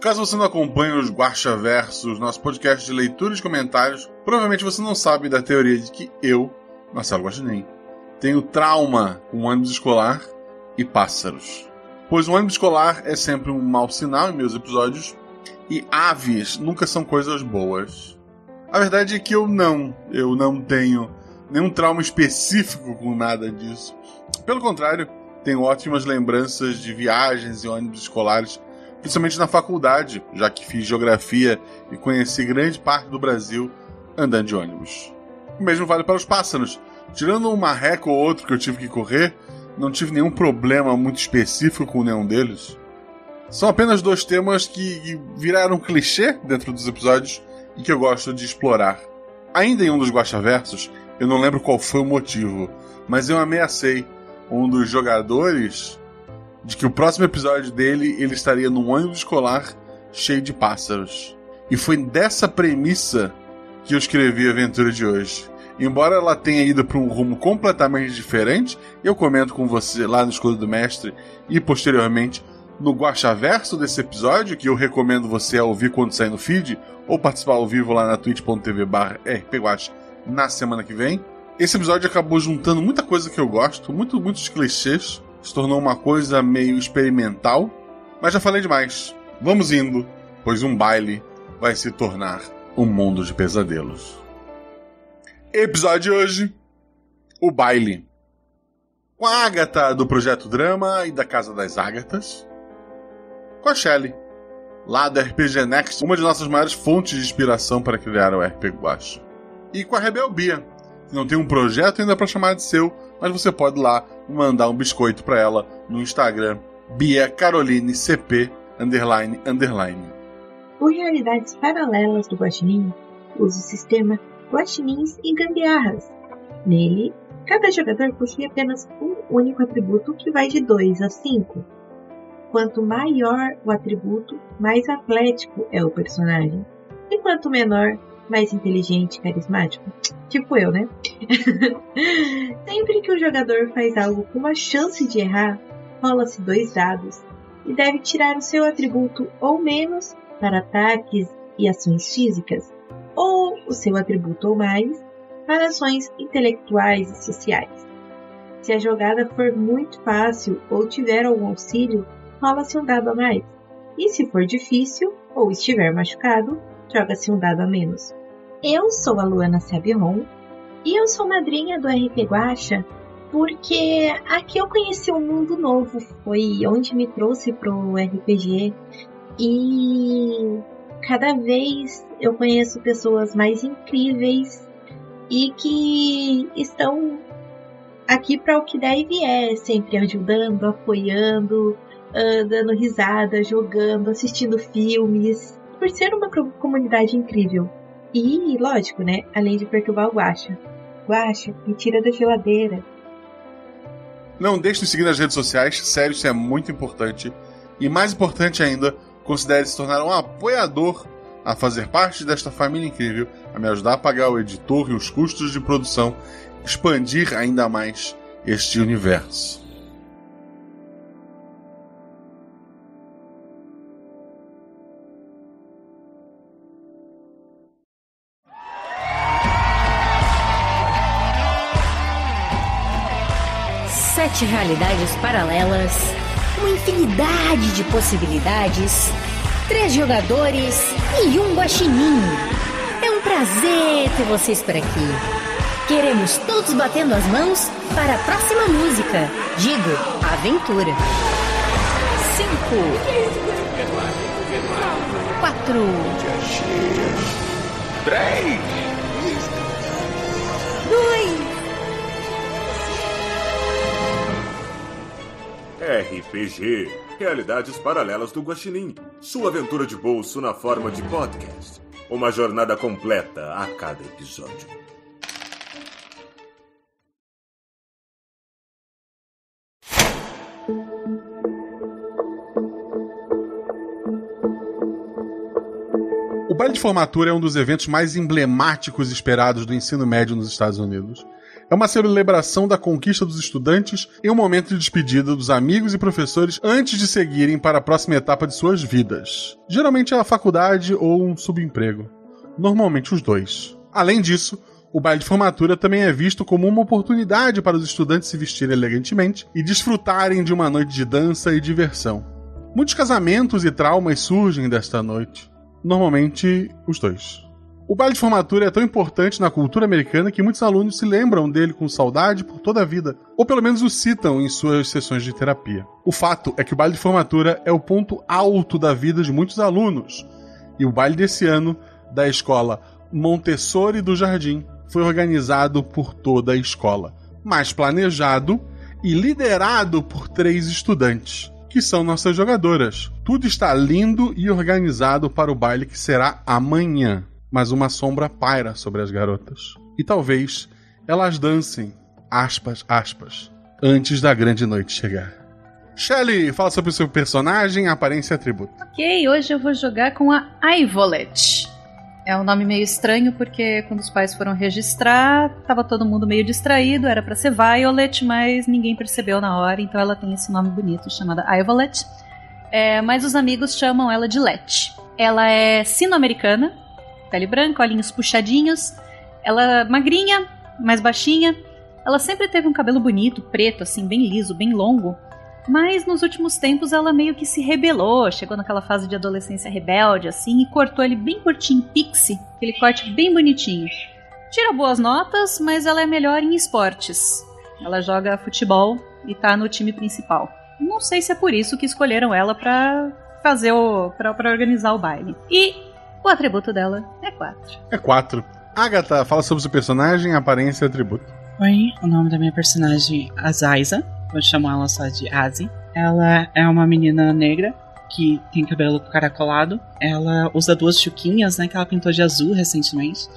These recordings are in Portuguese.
Caso você não acompanhe os Guacha Versos, nosso podcast de leitura e comentários, provavelmente você não sabe da teoria de que eu, Marcelo Guaxinim, tenho trauma com ônibus escolar e pássaros. Pois o ônibus escolar é sempre um mau sinal em meus episódios e aves nunca são coisas boas. A verdade é que eu não, eu não tenho nenhum trauma específico com nada disso. Pelo contrário, tenho ótimas lembranças de viagens e ônibus escolares, principalmente na faculdade, já que fiz geografia e conheci grande parte do Brasil andando de ônibus. O mesmo vale para os pássaros. Tirando um marreco ou outro que eu tive que correr, não tive nenhum problema muito específico com nenhum deles. São apenas dois temas que viraram clichê dentro dos episódios e que eu gosto de explorar. Ainda em um dos Guaxaversos, eu não lembro qual foi o motivo, mas eu ameacei um dos jogadores de que o próximo episódio dele ele estaria num ônibus escolar cheio de pássaros. E foi dessa premissa que eu escrevi a aventura de hoje. Embora ela tenha ido para um rumo completamente diferente, eu comento com você lá no Escudo do Mestre e posteriormente no Guaxaverso desse episódio, que eu recomendo você ouvir quando sair no feed, ou participar ao vivo lá na twitch.tv rpguax na semana que vem. Esse episódio acabou juntando muita coisa que eu gosto, muito, muitos clichês, se tornou uma coisa meio experimental, mas já falei demais. Vamos indo, pois um baile vai se tornar um mundo de pesadelos. Episódio de hoje: O Baile. Com a Agatha do Projeto Drama e da Casa das Ágatas, com a Shelley, lá da RPG Next, uma de nossas maiores fontes de inspiração para criar o RPG Guacha. E com a Rebel Bia, que não tem um projeto ainda para chamar de seu, mas você pode lá mandar um biscoito para ela no Instagram, Bia Caroline CP underline underline. O Realidades Paralelas do Guaxinim usa o sistema Guaxinins e Gambiarras. Nele, cada jogador possui apenas um único atributo que vai de 2 a 5 Quanto maior o atributo, mais atlético é o personagem. E quanto menor, mais inteligente carismático. Tipo eu, né? Sempre que o jogador faz algo com uma chance de errar, rola-se dois dados e deve tirar o seu atributo ou menos para ataques e ações físicas, ou o seu atributo ou mais para ações intelectuais e sociais. Se a jogada for muito fácil ou tiver algum auxílio, rola-se um dado a mais. E se for difícil ou estiver machucado, joga-se um dado a menos. Eu sou a Luana Sabiron e eu sou madrinha do RP Guacha porque aqui eu conheci um mundo novo, foi onde me trouxe pro RPG e cada vez eu conheço pessoas mais incríveis e que estão aqui para o que deve é, sempre ajudando, apoiando, uh, dando risada, jogando, assistindo filmes, por ser uma comunidade incrível. E, lógico, né? Além de perturbar o Guacha. Guacha, me tira da geladeira. Não deixe de seguir nas redes sociais, sério, isso é muito importante. E mais importante ainda, considere se tornar um apoiador a fazer parte desta família incrível, a me ajudar a pagar o editor e os custos de produção, expandir ainda mais este universo. Sete realidades paralelas, uma infinidade de possibilidades, três jogadores e um guaxinim. É um prazer ter vocês por aqui. Queremos todos batendo as mãos para a próxima música. Digo, aventura. Cinco. Quatro. Três. Dois. RPG Realidades Paralelas do Guaxinim. Sua aventura de bolso na forma de podcast. Uma jornada completa a cada episódio. O baile de formatura é um dos eventos mais emblemáticos esperados do ensino médio nos Estados Unidos É uma celebração da conquista dos estudantes e um momento de despedida dos amigos e professores antes de seguirem para a próxima etapa de suas vidas. Geralmente é a faculdade ou um subemprego. Normalmente os dois. Além disso, o baile de formatura também é visto como uma oportunidade para os estudantes se vestirem elegantemente e desfrutarem de uma noite de dança e diversão. Muitos casamentos e traumas surgem desta noite. Normalmente, os dois. O baile de formatura é tão importante na cultura americana que muitos alunos se lembram dele com saudade por toda a vida, ou pelo menos o citam em suas sessões de terapia. O fato é que o baile de formatura é o ponto alto da vida de muitos alunos, e o baile desse ano, da escola Montessori do Jardim, foi organizado por toda a escola, mas planejado e liderado por três estudantes, que são nossas jogadoras. Tudo está lindo e organizado para o baile que será amanhã mas uma sombra paira sobre as garotas. E talvez elas dancem, aspas, aspas, antes da grande noite chegar. Shelly, fala sobre o seu personagem, aparência e atributo. Ok, hoje eu vou jogar com a Ivolet. É um nome meio estranho porque quando os pais foram registrar, tava todo mundo meio distraído, era para ser Violet, mas ninguém percebeu na hora, então ela tem esse nome bonito chamada Ivolet. É, mas os amigos chamam ela de Let. Ela é sino-americana, pele branca, olhinhos puxadinhos. Ela magrinha, mais baixinha. Ela sempre teve um cabelo bonito, preto, assim, bem liso, bem longo. Mas nos últimos tempos ela meio que se rebelou, chegou naquela fase de adolescência rebelde, assim, e cortou ele bem curtinho, pixie, aquele corte bem bonitinho. Tira boas notas, mas ela é melhor em esportes. Ela joga futebol e tá no time principal. Não sei se é por isso que escolheram ela pra fazer o. pra, pra organizar o baile. E o atributo dela é 4. É 4. Agatha, fala sobre o seu personagem, aparência e atributo. Oi, o nome da minha personagem é Azaisa. Vou chamar ela só de Azi. Ela é uma menina negra que tem cabelo caracolado. Ela usa duas chuquinhas, né, que ela pintou de azul recentemente.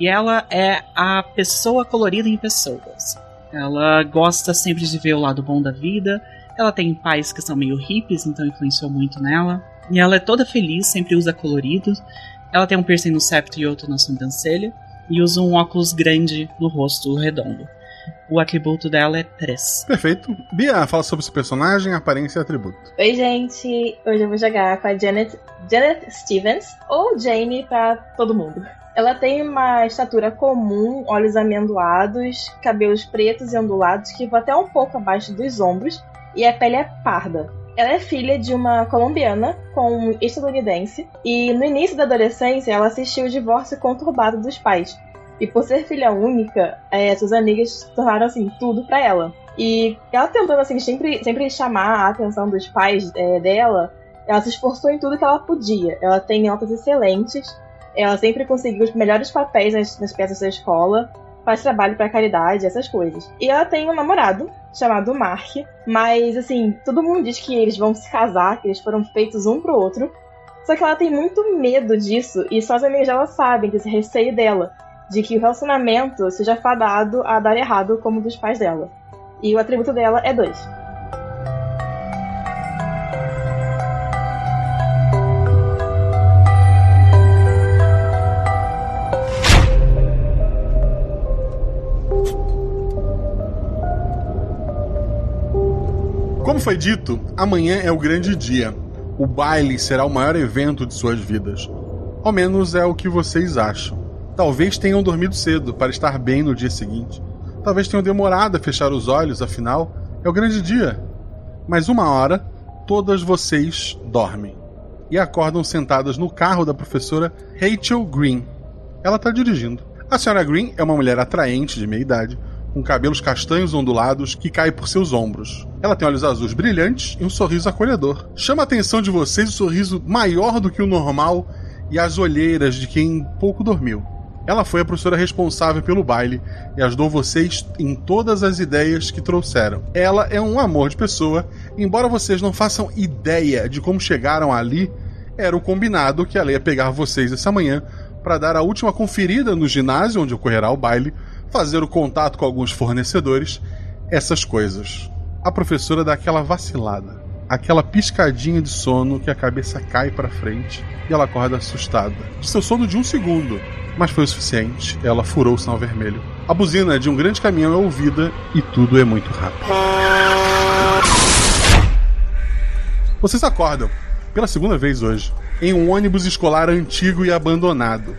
E ela é a pessoa colorida em pessoas. Ela gosta sempre de ver o lado bom da vida. Ela tem pais que são meio hippies, então influenciou muito nela. E ela é toda feliz, sempre usa coloridos. Ela tem um piercing no septo e outro na sobrancelha. E usa um óculos grande no rosto redondo. O atributo dela é 3. Perfeito. Bia, fala sobre seu personagem, aparência e atributo. Oi, gente. Hoje eu vou jogar com a Janet, Janet Stevens, ou Jane para todo mundo. Ela tem uma estatura comum, olhos amendoados, cabelos pretos e ondulados que vão até um pouco abaixo dos ombros, e a pele é parda. Ela é filha de uma colombiana com um estadunidense e no início da adolescência ela assistiu o divórcio conturbado dos pais. E por ser filha única, é, suas amigas tornaram assim tudo para ela. E ela tentando assim sempre, sempre chamar a atenção dos pais é, dela, ela se esforçou em tudo que ela podia. Ela tem notas excelentes, ela sempre conseguiu os melhores papéis nas, nas peças da escola faz trabalho para caridade, essas coisas. E ela tem um namorado chamado Mark, mas assim, todo mundo diz que eles vão se casar, que eles foram feitos um pro outro. Só que ela tem muito medo disso e só as amigas dela sabem desse receio dela, de que o relacionamento seja fadado a dar errado como dos pais dela. E o atributo dela é dois. Como foi dito, amanhã é o grande dia. O baile será o maior evento de suas vidas. Ao menos é o que vocês acham. Talvez tenham dormido cedo para estar bem no dia seguinte. Talvez tenham demorado a fechar os olhos, afinal, é o grande dia. Mas uma hora, todas vocês dormem e acordam sentadas no carro da professora Rachel Green. Ela está dirigindo. A senhora Green é uma mulher atraente de meia idade, com cabelos castanhos ondulados que caem por seus ombros. Ela tem olhos azuis brilhantes e um sorriso acolhedor. Chama a atenção de vocês o sorriso maior do que o normal e as olheiras de quem pouco dormiu. Ela foi a professora responsável pelo baile e ajudou vocês em todas as ideias que trouxeram. Ela é um amor de pessoa, embora vocês não façam ideia de como chegaram ali, era o combinado que ela ia pegar vocês essa manhã para dar a última conferida no ginásio onde ocorrerá o baile fazer o contato com alguns fornecedores, essas coisas. A professora dá aquela vacilada. aquela piscadinha de sono que a cabeça cai para frente e ela acorda assustada. De seu sono de um segundo, mas foi o suficiente. Ela furou o sinal vermelho. A buzina de um grande caminhão é ouvida e tudo é muito rápido. Vocês acordam, pela segunda vez hoje, em um ônibus escolar antigo e abandonado.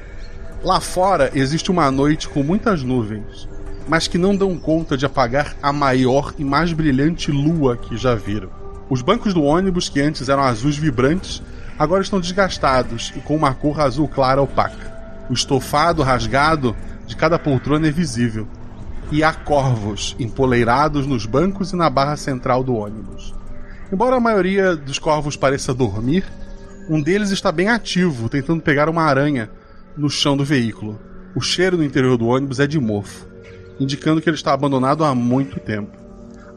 Lá fora existe uma noite com muitas nuvens, mas que não dão conta de apagar a maior e mais brilhante lua que já viram. Os bancos do ônibus, que antes eram azuis vibrantes, agora estão desgastados e com uma cor azul clara opaca. O estofado rasgado de cada poltrona é visível. E há corvos empoleirados nos bancos e na barra central do ônibus. Embora a maioria dos corvos pareça dormir, um deles está bem ativo, tentando pegar uma aranha no chão do veículo. O cheiro no interior do ônibus é de mofo, indicando que ele está abandonado há muito tempo.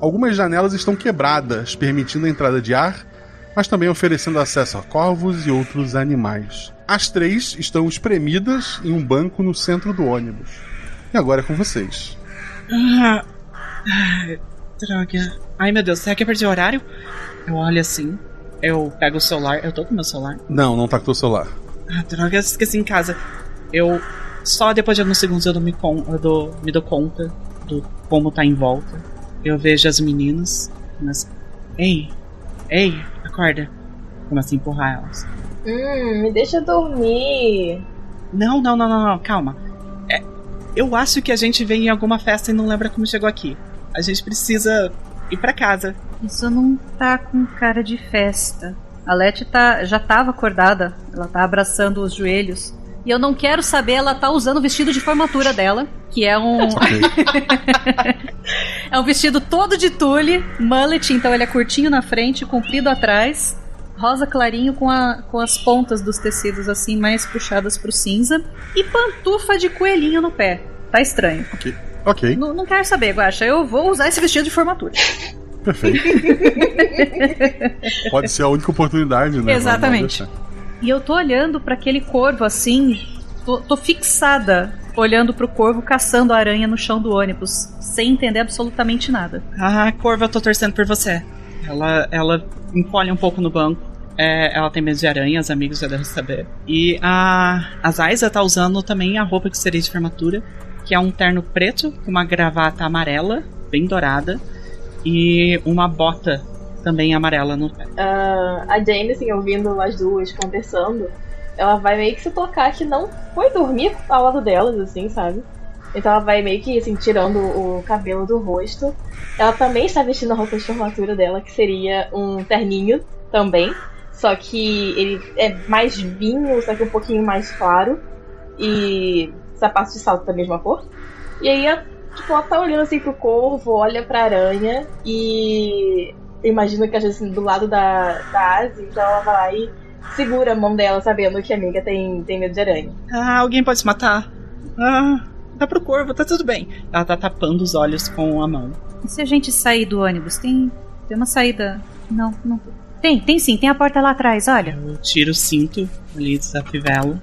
Algumas janelas estão quebradas, permitindo a entrada de ar, mas também oferecendo acesso a corvos e outros animais. As três estão espremidas em um banco no centro do ônibus. E agora é com vocês. Ah, ai, droga. Ai meu Deus, será que eu perdi o horário? Eu olho assim, eu pego o celular. Eu tô com meu celular? Não, não tá com o teu celular. Ah, droga, eu esqueci em casa. Eu. Só depois de alguns segundos eu, me, con eu dou, me dou conta do como tá em volta. Eu vejo as meninas. Mas. Ei! Ei! Acorda! Começa a empurrar elas. Hum, me deixa dormir. Não, não, não, não, não, calma. É, eu acho que a gente veio em alguma festa e não lembra como chegou aqui. A gente precisa ir para casa. Isso não tá com cara de festa. A Leti tá, já tava acordada. Ela tá abraçando os joelhos. E eu não quero saber, ela tá usando o vestido de formatura dela, que é um. é um vestido todo de tule, mullet, então ele é curtinho na frente, comprido atrás, rosa clarinho com, a, com as pontas dos tecidos assim mais puxadas pro cinza, e pantufa de coelhinho no pé. Tá estranho. Ok. Ok. Não, não quero saber, Guaxa. Eu vou usar esse vestido de formatura. Perfeito. Pode ser a única oportunidade, né? Exatamente. E eu tô olhando para aquele corvo assim, tô, tô fixada olhando pro corvo caçando a aranha no chão do ônibus, sem entender absolutamente nada. Ah, Corvo, eu tô torcendo por você. Ela, ela encolhe um pouco no banco. É, ela tem medo de aranha, os amigos já devem saber. E a, a Zaiza tá usando também a roupa que seria de formatura, que é um terno preto com uma gravata amarela, bem dourada, e uma bota também amarela no pé. Uh, a Jane, assim, ouvindo as duas conversando, ela vai meio que se tocar que não foi dormir ao lado delas, assim, sabe? Então ela vai meio que, assim, tirando o cabelo do rosto. Ela também está vestindo a roupa de formatura dela, que seria um terninho também. Só que ele é mais vinho, só que um pouquinho mais claro. E sapato de salto da mesma cor. E aí, tipo, ela tá olhando assim pro corvo, olha pra aranha e imagino que assim, do lado da, da Asi, então ela vai lá e segura a mão dela, sabendo que a amiga tem, tem medo de aranha. Ah, alguém pode se matar. Ah, dá pro corvo, tá tudo bem. Ela tá tapando os olhos com a mão. E se a gente sair do ônibus? Tem, tem uma saída. Não, não. Tem, tem sim, tem a porta lá atrás, olha. Eu tiro o cinto ali da fivela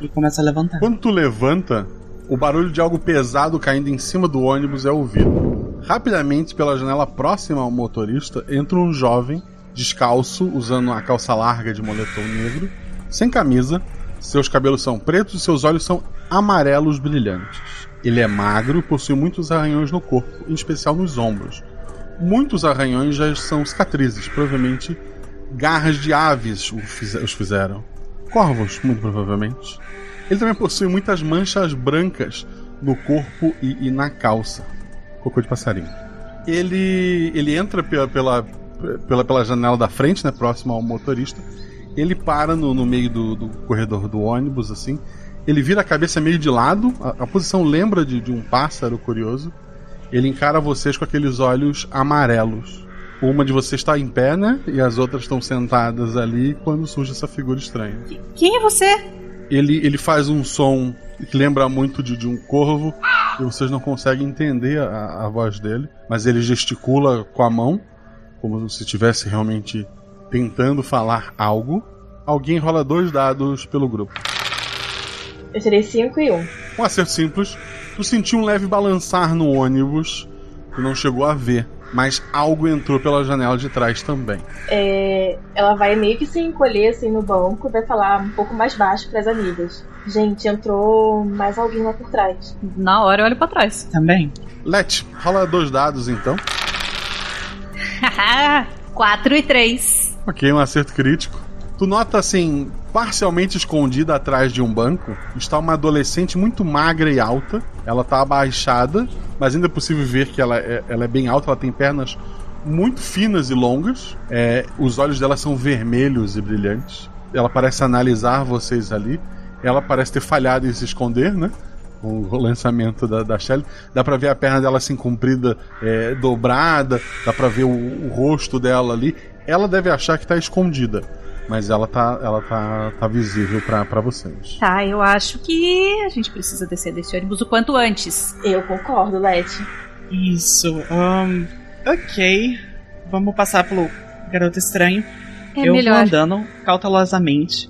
e começo a levantar. Quando tu levanta, o barulho de algo pesado caindo em cima do ônibus é ouvido. Rapidamente, pela janela próxima ao motorista, entra um jovem, descalço, usando uma calça larga de moletom negro, sem camisa. Seus cabelos são pretos e seus olhos são amarelos brilhantes. Ele é magro e possui muitos arranhões no corpo, em especial nos ombros. Muitos arranhões já são cicatrizes, provavelmente garras de aves os fizeram. Corvos, muito provavelmente. Ele também possui muitas manchas brancas no corpo e, e na calça. Cocô de passarinho. Ele, ele entra pela, pela, pela, pela janela da frente, né, próximo ao motorista. Ele para no, no meio do, do corredor do ônibus, assim. Ele vira a cabeça meio de lado. A, a posição lembra de, de um pássaro curioso. Ele encara vocês com aqueles olhos amarelos. Uma de vocês está em pé, né? E as outras estão sentadas ali quando surge essa figura estranha. Quem é você? Ele, ele faz um som que lembra muito de, de um corvo. E vocês não conseguem entender a, a voz dele. Mas ele gesticula com a mão, como se estivesse realmente tentando falar algo. Alguém rola dois dados pelo grupo. Eu tirei 5 e 1. Um. Um acerto simples. Tu sentiu um leve balançar no ônibus. Tu não chegou a ver. Mas algo entrou pela janela de trás também. É, ela vai meio que se encolher assim no banco, vai falar um pouco mais baixo para as amigas. Gente, entrou mais alguém lá por trás. Na hora eu olho pra trás. Também. Let, rola dois dados então. 4 e 3. Ok, um acerto crítico. Tu nota assim, parcialmente escondida atrás de um banco, está uma adolescente muito magra e alta. Ela está abaixada, mas ainda é possível ver que ela é, ela é bem alta, ela tem pernas muito finas e longas. É, os olhos dela são vermelhos e brilhantes. Ela parece analisar vocês ali. Ela parece ter falhado em se esconder, né? Com o lançamento da, da Shelly. Dá pra ver a perna dela assim comprida, é, dobrada. Dá pra ver o, o rosto dela ali. Ela deve achar que tá escondida. Mas ela tá, ela tá, tá visível para vocês. Tá, eu acho que a gente precisa descer desse ônibus o quanto antes. Eu concordo, Leti. Isso. Um, ok. Vamos passar pelo garoto estranho. É eu melhor. vou andando cautelosamente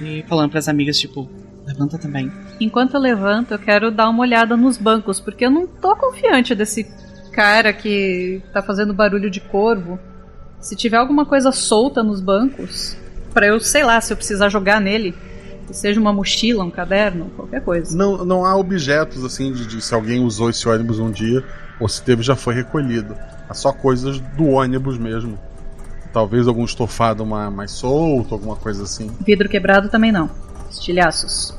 e falando pras amigas, tipo, levanta também. Enquanto eu levanto, eu quero dar uma olhada nos bancos, porque eu não tô confiante desse cara que tá fazendo barulho de corvo. Se tiver alguma coisa solta nos bancos, pra eu, sei lá, se eu precisar jogar nele, que seja uma mochila, um caderno, qualquer coisa. Não, não há objetos assim de, de se alguém usou esse ônibus um dia ou se teve já foi recolhido. Há só coisas do ônibus mesmo. Talvez algum estofado ma- mais solto, alguma coisa assim. Vidro quebrado também não. Estilhaços.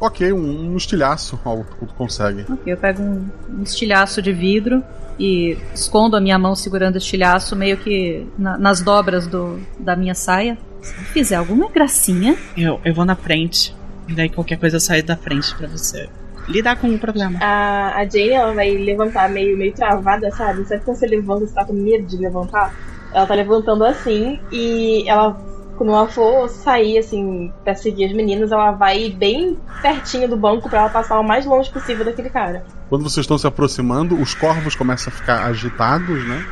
Ok, um, um estilhaço, algo que tu consegue. Ok, eu pego um, um estilhaço de vidro e escondo a minha mão segurando o estilhaço meio que na- nas dobras do, da minha saia. Se eu fizer alguma gracinha, Eu, eu vou na frente. E daí qualquer coisa eu saio da frente pra você lidar com o problema. A, a Jane, ela vai levantar meio, meio travada, sabe? Sabe quando você levanta, você tá com medo de levantar? Ela tá levantando assim e ela, quando ela for sair, assim, pra seguir as meninas, ela vai bem pertinho do banco pra ela passar o mais longe possível daquele cara. Quando vocês estão se aproximando, os corvos começam a ficar agitados, né?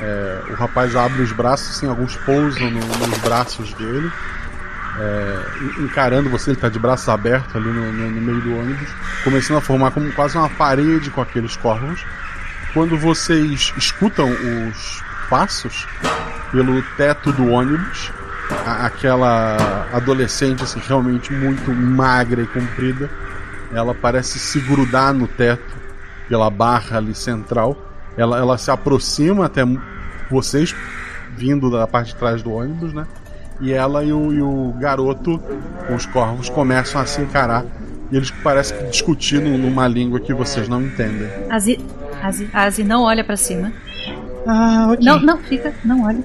É, o rapaz abre os braços, assim, alguns pousam no- nos braços dele. É, en- encarando você, ele está de braços abertos ali no, no- no meio do ônibus, começando a formar como quase uma parede com aqueles corvos. Quando vocês escutam os passos pelo teto do ônibus, a- aquela adolescente assim, realmente muito magra e comprida, ela parece se grudar no teto pela barra ali central. Ela, ela se aproxima até vocês, vindo da parte de trás do ônibus, né? E ela e o, e o garoto com os corvos começam a se encarar. E eles parecem que discutindo numa língua que vocês não entendem. Azi, Azi, Azi não olha pra cima. Ah, ok. Não, não, fica, não olha.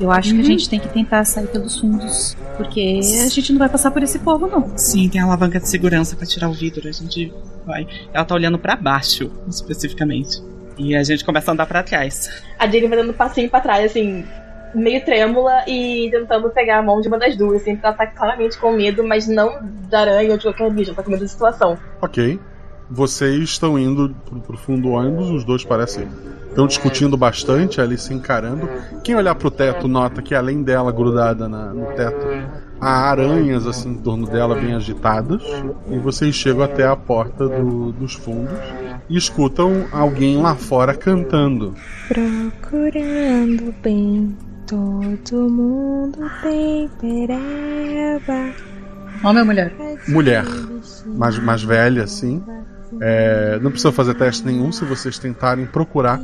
Eu acho que a gente tem que tentar sair pelos fundos, porque a gente não vai passar por esse povo, não. Sim, tem a alavanca de segurança pra tirar o vidro. A gente vai. Ela tá olhando pra baixo, especificamente. E a gente começa a andar pra trás. A Jane vai dando um passinho pra trás, assim, meio trêmula e tentando pegar a mão de uma das duas, assim, porque ela tá claramente com medo, mas não da aranha ou de qualquer bicho, ela tá com medo da situação. Ok. Vocês estão indo pro, pro fundo do ônibus, os dois parecem. Estão discutindo bastante ali, se encarando. Quem olhar pro teto nota que além dela grudada na- no teto, há aranhas assim em torno dela bem agitadas. E vocês chegam até a porta do- dos fundos e escutam alguém lá fora cantando. Procurando bem, todo mundo tem pereba. Homem ou mulher? Mulher, mais, mais velha assim. É, não precisa fazer teste nenhum se vocês tentarem procurar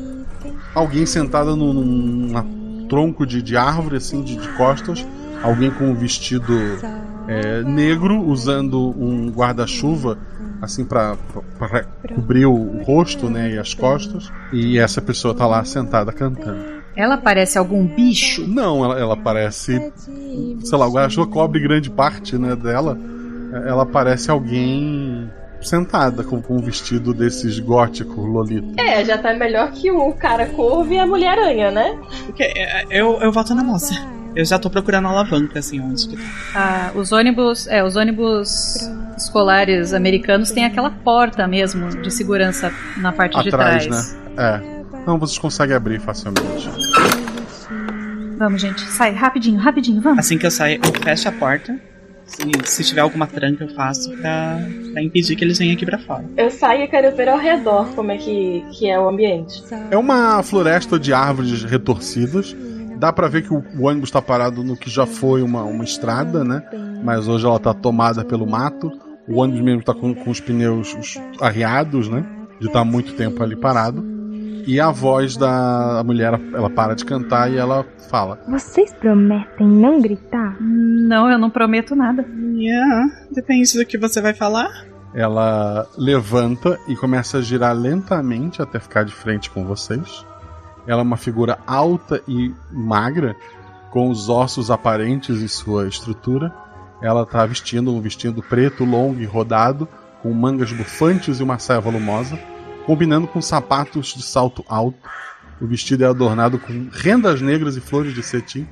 alguém sentada num, num tronco de, de árvore, assim, de, de costas. Alguém com um vestido é, negro, usando um guarda-chuva, assim, para cobrir o, rosto né, e as costas. E essa pessoa tá lá sentada cantando. Ela parece algum bicho? Não, ela, ela parece. Sei lá, o guarda-chuva cobre grande parte né, dela. Ela parece alguém sentada com, com um vestido desses góticos lolita. É, já tá melhor que o cara corvo e a mulher-aranha, né? Ok, é, eu, eu volto na moça. Eu já tô procurando a alavanca, assim, onde que tá. Ah, os ônibus, é, os ônibus escolares americanos têm aquela porta mesmo de segurança na parte de Atrás, trás. né? É. Então vocês conseguem abrir facilmente. Vamos, gente, sai rapidinho, rapidinho, vamos. Assim que eu saio, eu fecho a porta, Se, se tiver alguma tranca, eu faço pra, pra impedir que eles venham aqui pra fora. Eu saio e quero ver ao redor como é que, que é o ambiente. É uma floresta de árvores retorcidas. Dá pra ver que o, o ônibus tá parado no que já foi uma, uma estrada, né? Mas hoje ela tá tomada pelo mato. O ônibus mesmo tá com, com os pneus os arriados, né? De estar muito tempo ali parado. E a voz da mulher, ela para de cantar e ela fala: Vocês prometem não gritar? Não, eu não prometo nada. Yeah, depende do que você vai falar. Ela levanta e começa a girar lentamente até ficar de frente com vocês. Ela é uma figura alta e magra, com os ossos aparentes em sua estrutura. Ela está vestindo um vestido preto, longo e rodado, com mangas bufantes e uma saia volumosa, combinando com sapatos de salto alto. O vestido é adornado com rendas negras e flores de cetim,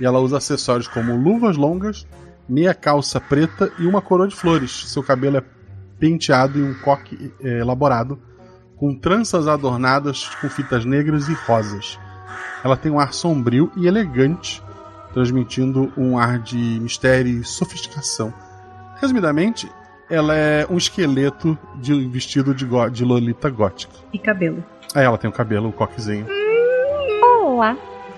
e ela usa acessórios como luvas longas, meia calça preta e uma coroa de flores. Seu cabelo é penteado em um coque eh, elaborado, com tranças adornadas com fitas negras e rosas. Ela tem um ar sombrio e elegante, transmitindo um ar de mistério e sofisticação. Resumidamente, ela é um esqueleto de vestido de, go- de Lolita gótica. E cabelo. Aí ela tem o cabelo, o coquezinho. Olá,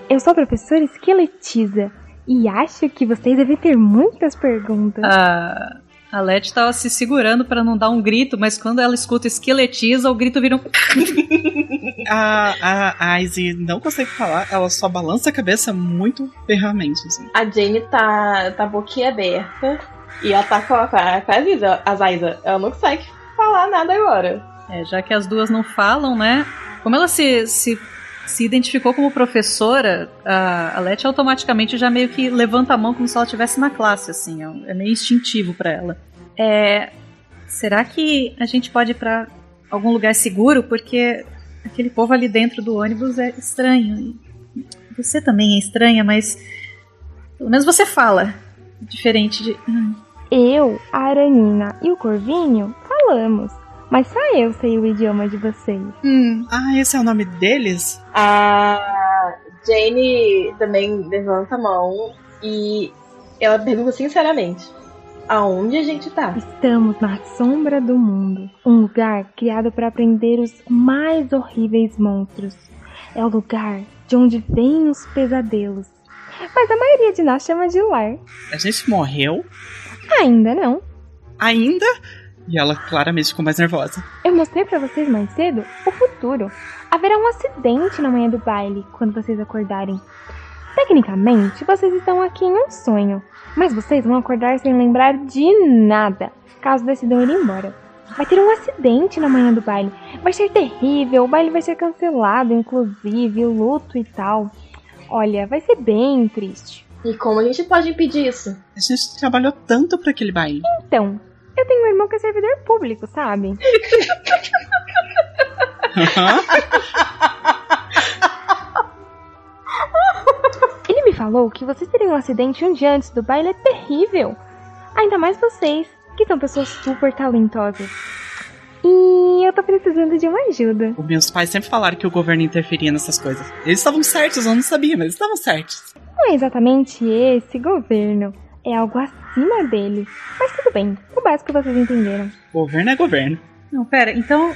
eu sou a professora Esqueletiza e acho que vocês devem ter muitas perguntas. A, a Let tava se segurando pra não dar um grito, mas quando ela escuta esqueletiza, o grito vira um. A, a, a Izzy não consegue falar, ela só balança a cabeça muito ferramente, assim. A Jane tá, tá boquiaberta e ela tá com a, com a, com a Zaiza. Ela não consegue falar nada agora. É, já que as duas não falam, né? Como ela se, se, se identificou como professora, a, a Let automaticamente já meio que levanta a mão como se ela estivesse na classe, assim. É, é meio instintivo pra ela. É, será que a gente pode ir pra algum lugar seguro? Porque aquele povo ali dentro do ônibus é estranho. Você também é estranha, mas pelo menos você fala. Diferente de. Hum, Eu, a Aranina e o Corvinho falamos, mas só eu sei o idioma de vocês. Hum, ah, esse é o nome deles? A Jane também levanta a mão e ela pergunta sinceramente: aonde a gente tá? Estamos na sombra do mundo, um lugar criado para prender os mais horríveis monstros. É o lugar de onde vêm os pesadelos. Mas a maioria de nós chama de lar. A gente morreu? Ainda não. Ainda? E ela claramente ficou mais nervosa. Eu mostrei pra vocês mais cedo o futuro. Haverá um acidente na manhã do baile quando vocês acordarem. Tecnicamente, vocês estão aqui em um sonho, mas vocês vão acordar sem lembrar de nada, caso decidam ir embora. Vai ter um acidente na manhã do baile. Vai ser terrível, o baile vai ser cancelado, inclusive, o luto e tal. Olha, vai ser bem triste. E como a gente pode impedir isso? A gente trabalhou tanto pra aquele baile. Então, eu tenho um irmão que é servidor público, sabe? Ele me falou que vocês teriam um acidente um dia antes do baile é terrível. Ainda mais vocês, que são pessoas super talentosas. E eu tô precisando de uma ajuda. Os meus pais sempre falaram que o governo interferia nessas coisas. Eles estavam certos, eu não sabia, mas eles estavam certos. Não é exatamente esse governo, é algo acima dele. Mas tudo bem, o básico vocês entenderam. Governo é governo. Não, pera, então.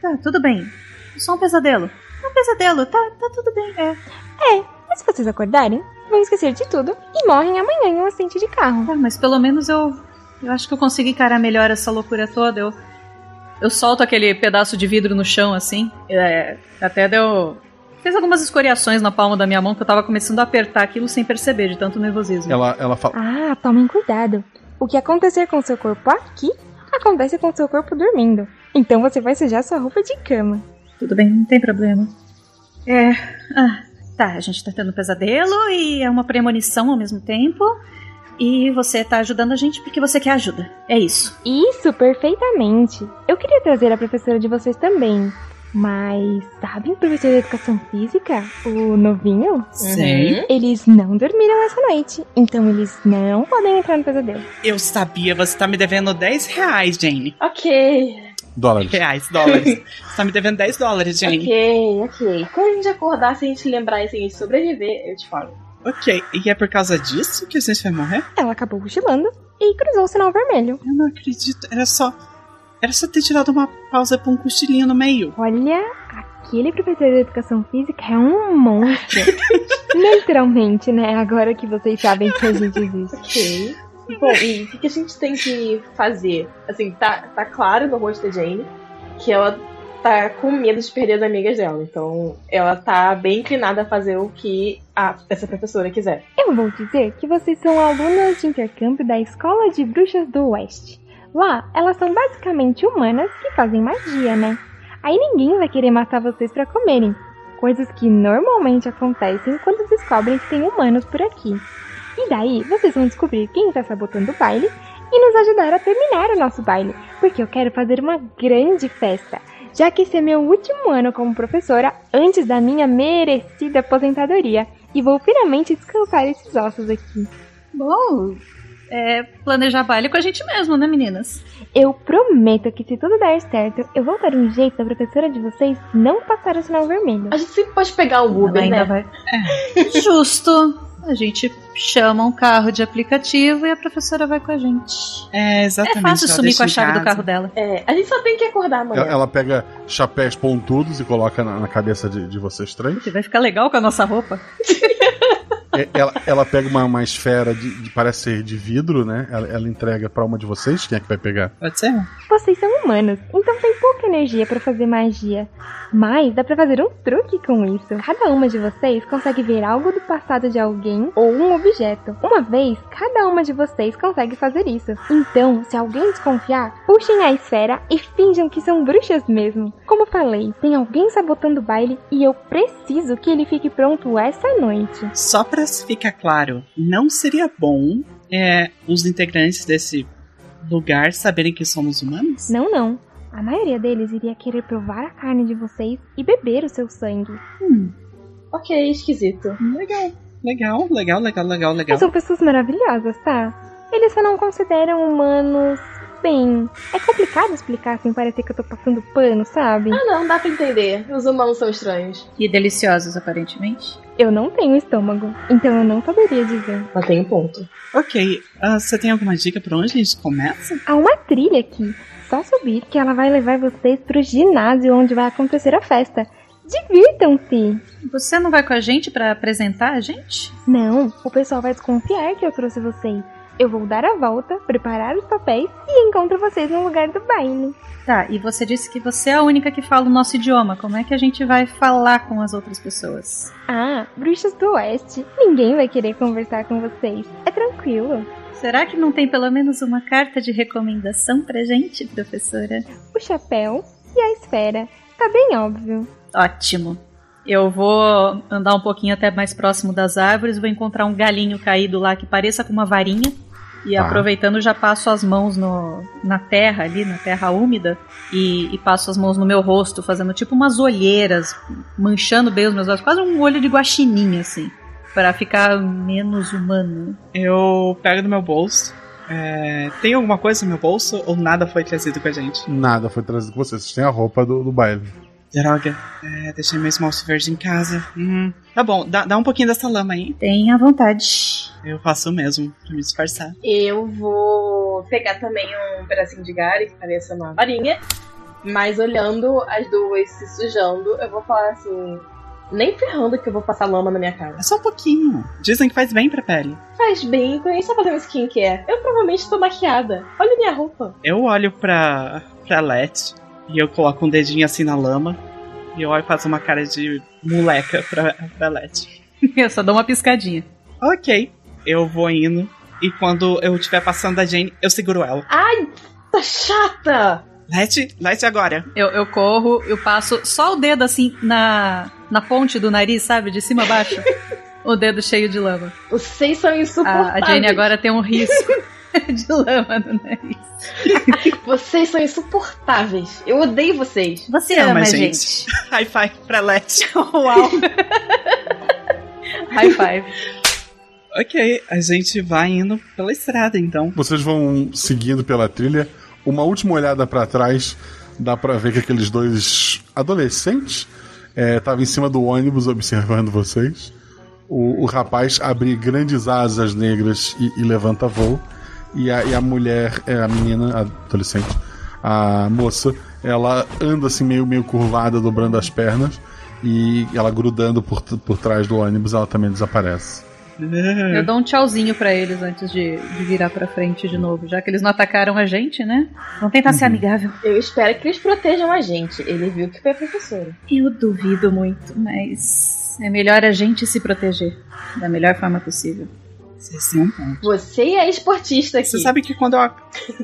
Tá, tudo bem. É Só um pesadelo. É um pesadelo, tá, tá tudo bem. É. É, mas se vocês acordarem, vão esquecer de tudo e morrem amanhã em um acidente de carro. Tá, mas pelo menos eu. Eu acho que eu consegui encarar melhor essa loucura toda. Eu. Eu solto aquele pedaço de vidro no chão, assim. É, até deu. Fez algumas escoriações na palma da minha mão que eu tava começando a apertar aquilo sem perceber, de tanto nervosismo. Ela, ela fala: Ah, tomem cuidado. O que acontecer com seu corpo aqui, acontece com seu corpo dormindo. Então você vai sujar sua roupa de cama. Tudo bem, não tem problema. É. Ah, tá, a gente tá tendo um pesadelo e é uma premonição ao mesmo tempo. E você tá ajudando a gente porque você quer ajuda. É isso. Isso, perfeitamente. Eu queria trazer a professora de vocês também. Mas, sabem, professor de educação física? O novinho? Sei. Eles não dormiram essa noite. Então eles não podem entrar no pesadelo. Eu sabia, você tá me devendo 10 reais, Jane. Ok, dólares. Reais, dólares. você tá me devendo 10 dólares, Jane. ok, ok. Quando a gente acordar, se a gente lembrar e se a gente sobreviver, eu te falo. Ok, e é por causa disso que a gente vai morrer? Ela acabou cochilando e cruzou o sinal vermelho. Eu não acredito. Era só. Era só ter tirado uma pausa pra um cochilinho no meio. Olha, aquele professor de educação física é um monstro. Literalmente, né? Agora que vocês sabem que a gente existe. Ok. Bom, e o que, que a gente tem que fazer? Assim, tá, tá claro no rosto da Jane que ela tá com medo de perder as amigas dela. Então, ela tá bem inclinada a fazer o que a, essa professora quiser. Eu vou dizer que vocês são alunas de intercâmbio da Escola de Bruxas do Oeste. Lá, elas são basicamente humanas que fazem magia, né? Aí ninguém vai querer matar vocês para comerem. Coisas que normalmente acontecem quando descobrem que tem humanos por aqui. E daí, vocês vão descobrir quem está sabotando o baile e nos ajudar a terminar o nosso baile, porque eu quero fazer uma grande festa, já que esse é meu último ano como professora antes da minha merecida aposentadoria, e vou finalmente descansar esses ossos aqui. Bom, é planejar baile com a gente mesmo, né, meninas? Eu prometo que se tudo der certo, eu vou dar um jeito da professora de vocês não passar o sinal vermelho. A gente sempre pode pegar o Uber, ainda né? vai. É. Justo. A gente chama um carro de aplicativo e a professora vai com a gente. É, É exatamente. fácil ela sumir com a chave do carro dela. É, a gente só tem que acordar amanhã. Ela, ela pega chapéus pontudos e coloca na, na cabeça de, de vocês três. Que vai ficar legal com a nossa roupa. É, ela, ela pega uma, uma esfera de, de- parece ser de vidro, né? Ela, ela entrega pra uma de vocês. Quem é que vai pegar? Pode ser? Vocês são humanos, então tem pouca energia pra fazer magia. Mas dá pra fazer um truque com isso. Cada uma de vocês consegue ver algo do passado de alguém ou um objeto. Uma vez, cada uma de vocês consegue fazer isso. Então, se alguém desconfiar, puxem a esfera e finjam que são bruxas mesmo. Como falei, tem alguém sabotando o baile e eu preciso que ele fique pronto essa noite. Só pra ficar claro, não seria bom é, os integrantes desse lugar saberem que somos humanos? Não, não. A maioria deles iria querer provar a carne de vocês e beber o seu sangue. Ok, esquisito. Legal, legal, legal, legal, legal, legal. Mas são pessoas maravilhosas, tá? Eles só não consideram humanos. Bem, é complicado explicar sem parecer que eu tô passando pano, sabe? Ah, não, dá pra entender. Os humanos são estranhos. E deliciosos, aparentemente. Eu não tenho estômago, então eu não saberia dizer. Mas tem um ponto. Ok, ah, você tem alguma dica pra onde a gente começa? Há uma trilha aqui. Só subir que ela vai levar vocês pro ginásio onde vai acontecer a festa. Divirtam-se! Você não vai com a gente pra apresentar a gente? Não, o pessoal vai desconfiar que eu trouxe vocês. Eu vou dar a volta, preparar os papéis e encontro vocês no lugar do baile. Tá, e você disse que você é a única que fala o nosso idioma. Como é que a gente vai falar com as outras pessoas? Ah, bruxas do oeste. Ninguém vai querer conversar com vocês. É tranquilo. Será que não tem pelo menos uma carta de recomendação pra gente, professora? O chapéu e a esfera. Tá bem óbvio. Ótimo. Eu vou andar um pouquinho até mais próximo das árvores, vou encontrar um galinho caído lá que pareça com uma varinha. E Tá. aproveitando, já passo as mãos no, na terra ali, na terra úmida, e, e passo as mãos no meu rosto, fazendo tipo umas olheiras, manchando bem os meus olhos, quase um olho de guaxinim, assim, Pra ficar menos humano. Eu pego do meu bolso. É, tem alguma coisa no meu bolso ou nada foi trazido com a gente? Nada foi trazido com vocês. Vocês têm a roupa do, do baile. Droga, é, deixei meu esmalte verde em casa. Hum, tá bom, dá, dá um pouquinho dessa lama aí. Tenha vontade. Eu faço o mesmo pra me disfarçar. Eu vou pegar também um pedacinho de galho que pareça uma varinha. Mas olhando as duas se sujando, eu vou falar assim. Nem ferrando que eu vou passar lama na minha cara. É só um pouquinho. Dizem que faz bem pra pele. Faz bem, quando a gente tá fazendo skincare. Eu provavelmente tô maquiada. Olha minha roupa. Eu olho pra, pra Let e eu coloco um dedinho assim na lama. E eu olho e faço uma cara de moleca pra, pra Let. Eu só dou uma piscadinha. Ok, eu vou indo. E quando eu estiver passando da Jane, eu seguro ela. Ai, tá chata! Let, Let agora. Eu, eu corro, eu passo só o dedo assim na, na ponte do nariz, sabe? De cima a baixo. o dedo cheio de lama. Vocês são A, insuportáveis. a Jane agora tem um risco de lama no nariz. Vocês são insuportáveis. Eu odeio vocês. Você Ama, ama, a gente. gente. High five pra Let. Uau! High five. Ok, a gente vai indo pela estrada então. Vocês vão seguindo pela trilha. Uma última olhada pra trás, dá pra ver que aqueles dois adolescentes estavam em cima do ônibus observando vocês. O, o rapaz abre grandes asas negras e, e levanta voo. E a, e a mulher, é, a menina, a adolescente, a moça, ela anda assim meio, meio curvada, dobrando as pernas. E ela grudando por, por trás do ônibus, ela também desaparece. Eu dou um tchauzinho pra eles antes de, de virar pra frente de novo, já que eles não atacaram a gente, né? Vamos tentar ser amigável. Eu espero que eles protejam a gente. Ele viu que foi a professora. Eu duvido muito, mas é melhor a gente se proteger da melhor forma possível. Você sim, um ponto. Você é esportista aqui. Você sabe que quando eu.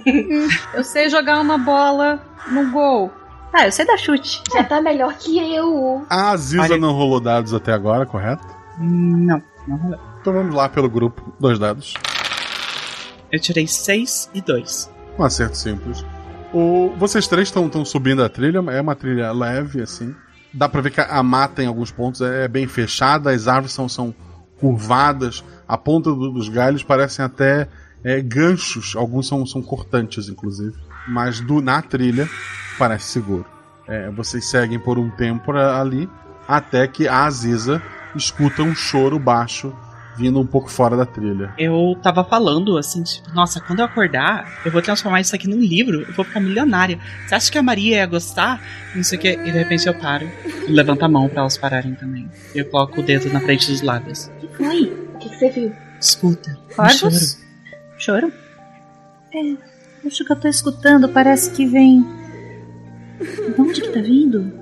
Eu sei jogar uma bola no gol. Ah, eu sei dar chute. Já tá melhor que eu. A Aziza Olha- não rolou dados até agora, correto? Não, não rolou. Então vamos lá pelo grupo. Dois dados. Eu tirei 6 e 2. Um acerto simples. O, vocês três estão subindo a trilha, é uma trilha leve, assim. Dá pra ver que a mata em alguns pontos é bem fechada, as árvores são, são curvadas, a ponta do- dos galhos parecem até é, ganchos, alguns são, são cortantes, inclusive. Mas do, na trilha parece seguro. É, vocês seguem por um tempo a- ali, até que a Aziza escuta um choro baixo vindo um pouco fora da trilha. Eu tava falando assim, tipo, nossa, quando eu acordar, eu vou transformar isso aqui num livro, eu vou ficar milionária. Você acha que a Maria ia gostar? Não sei o que. E de repente eu paro e levanto a mão pra elas pararem também. Eu coloco o dedo na frente dos lábios. O que foi? O que, que você viu? Escuta. um Corvos? Choro? É, acho que eu tô escutando, parece que vem. De onde que tá vindo?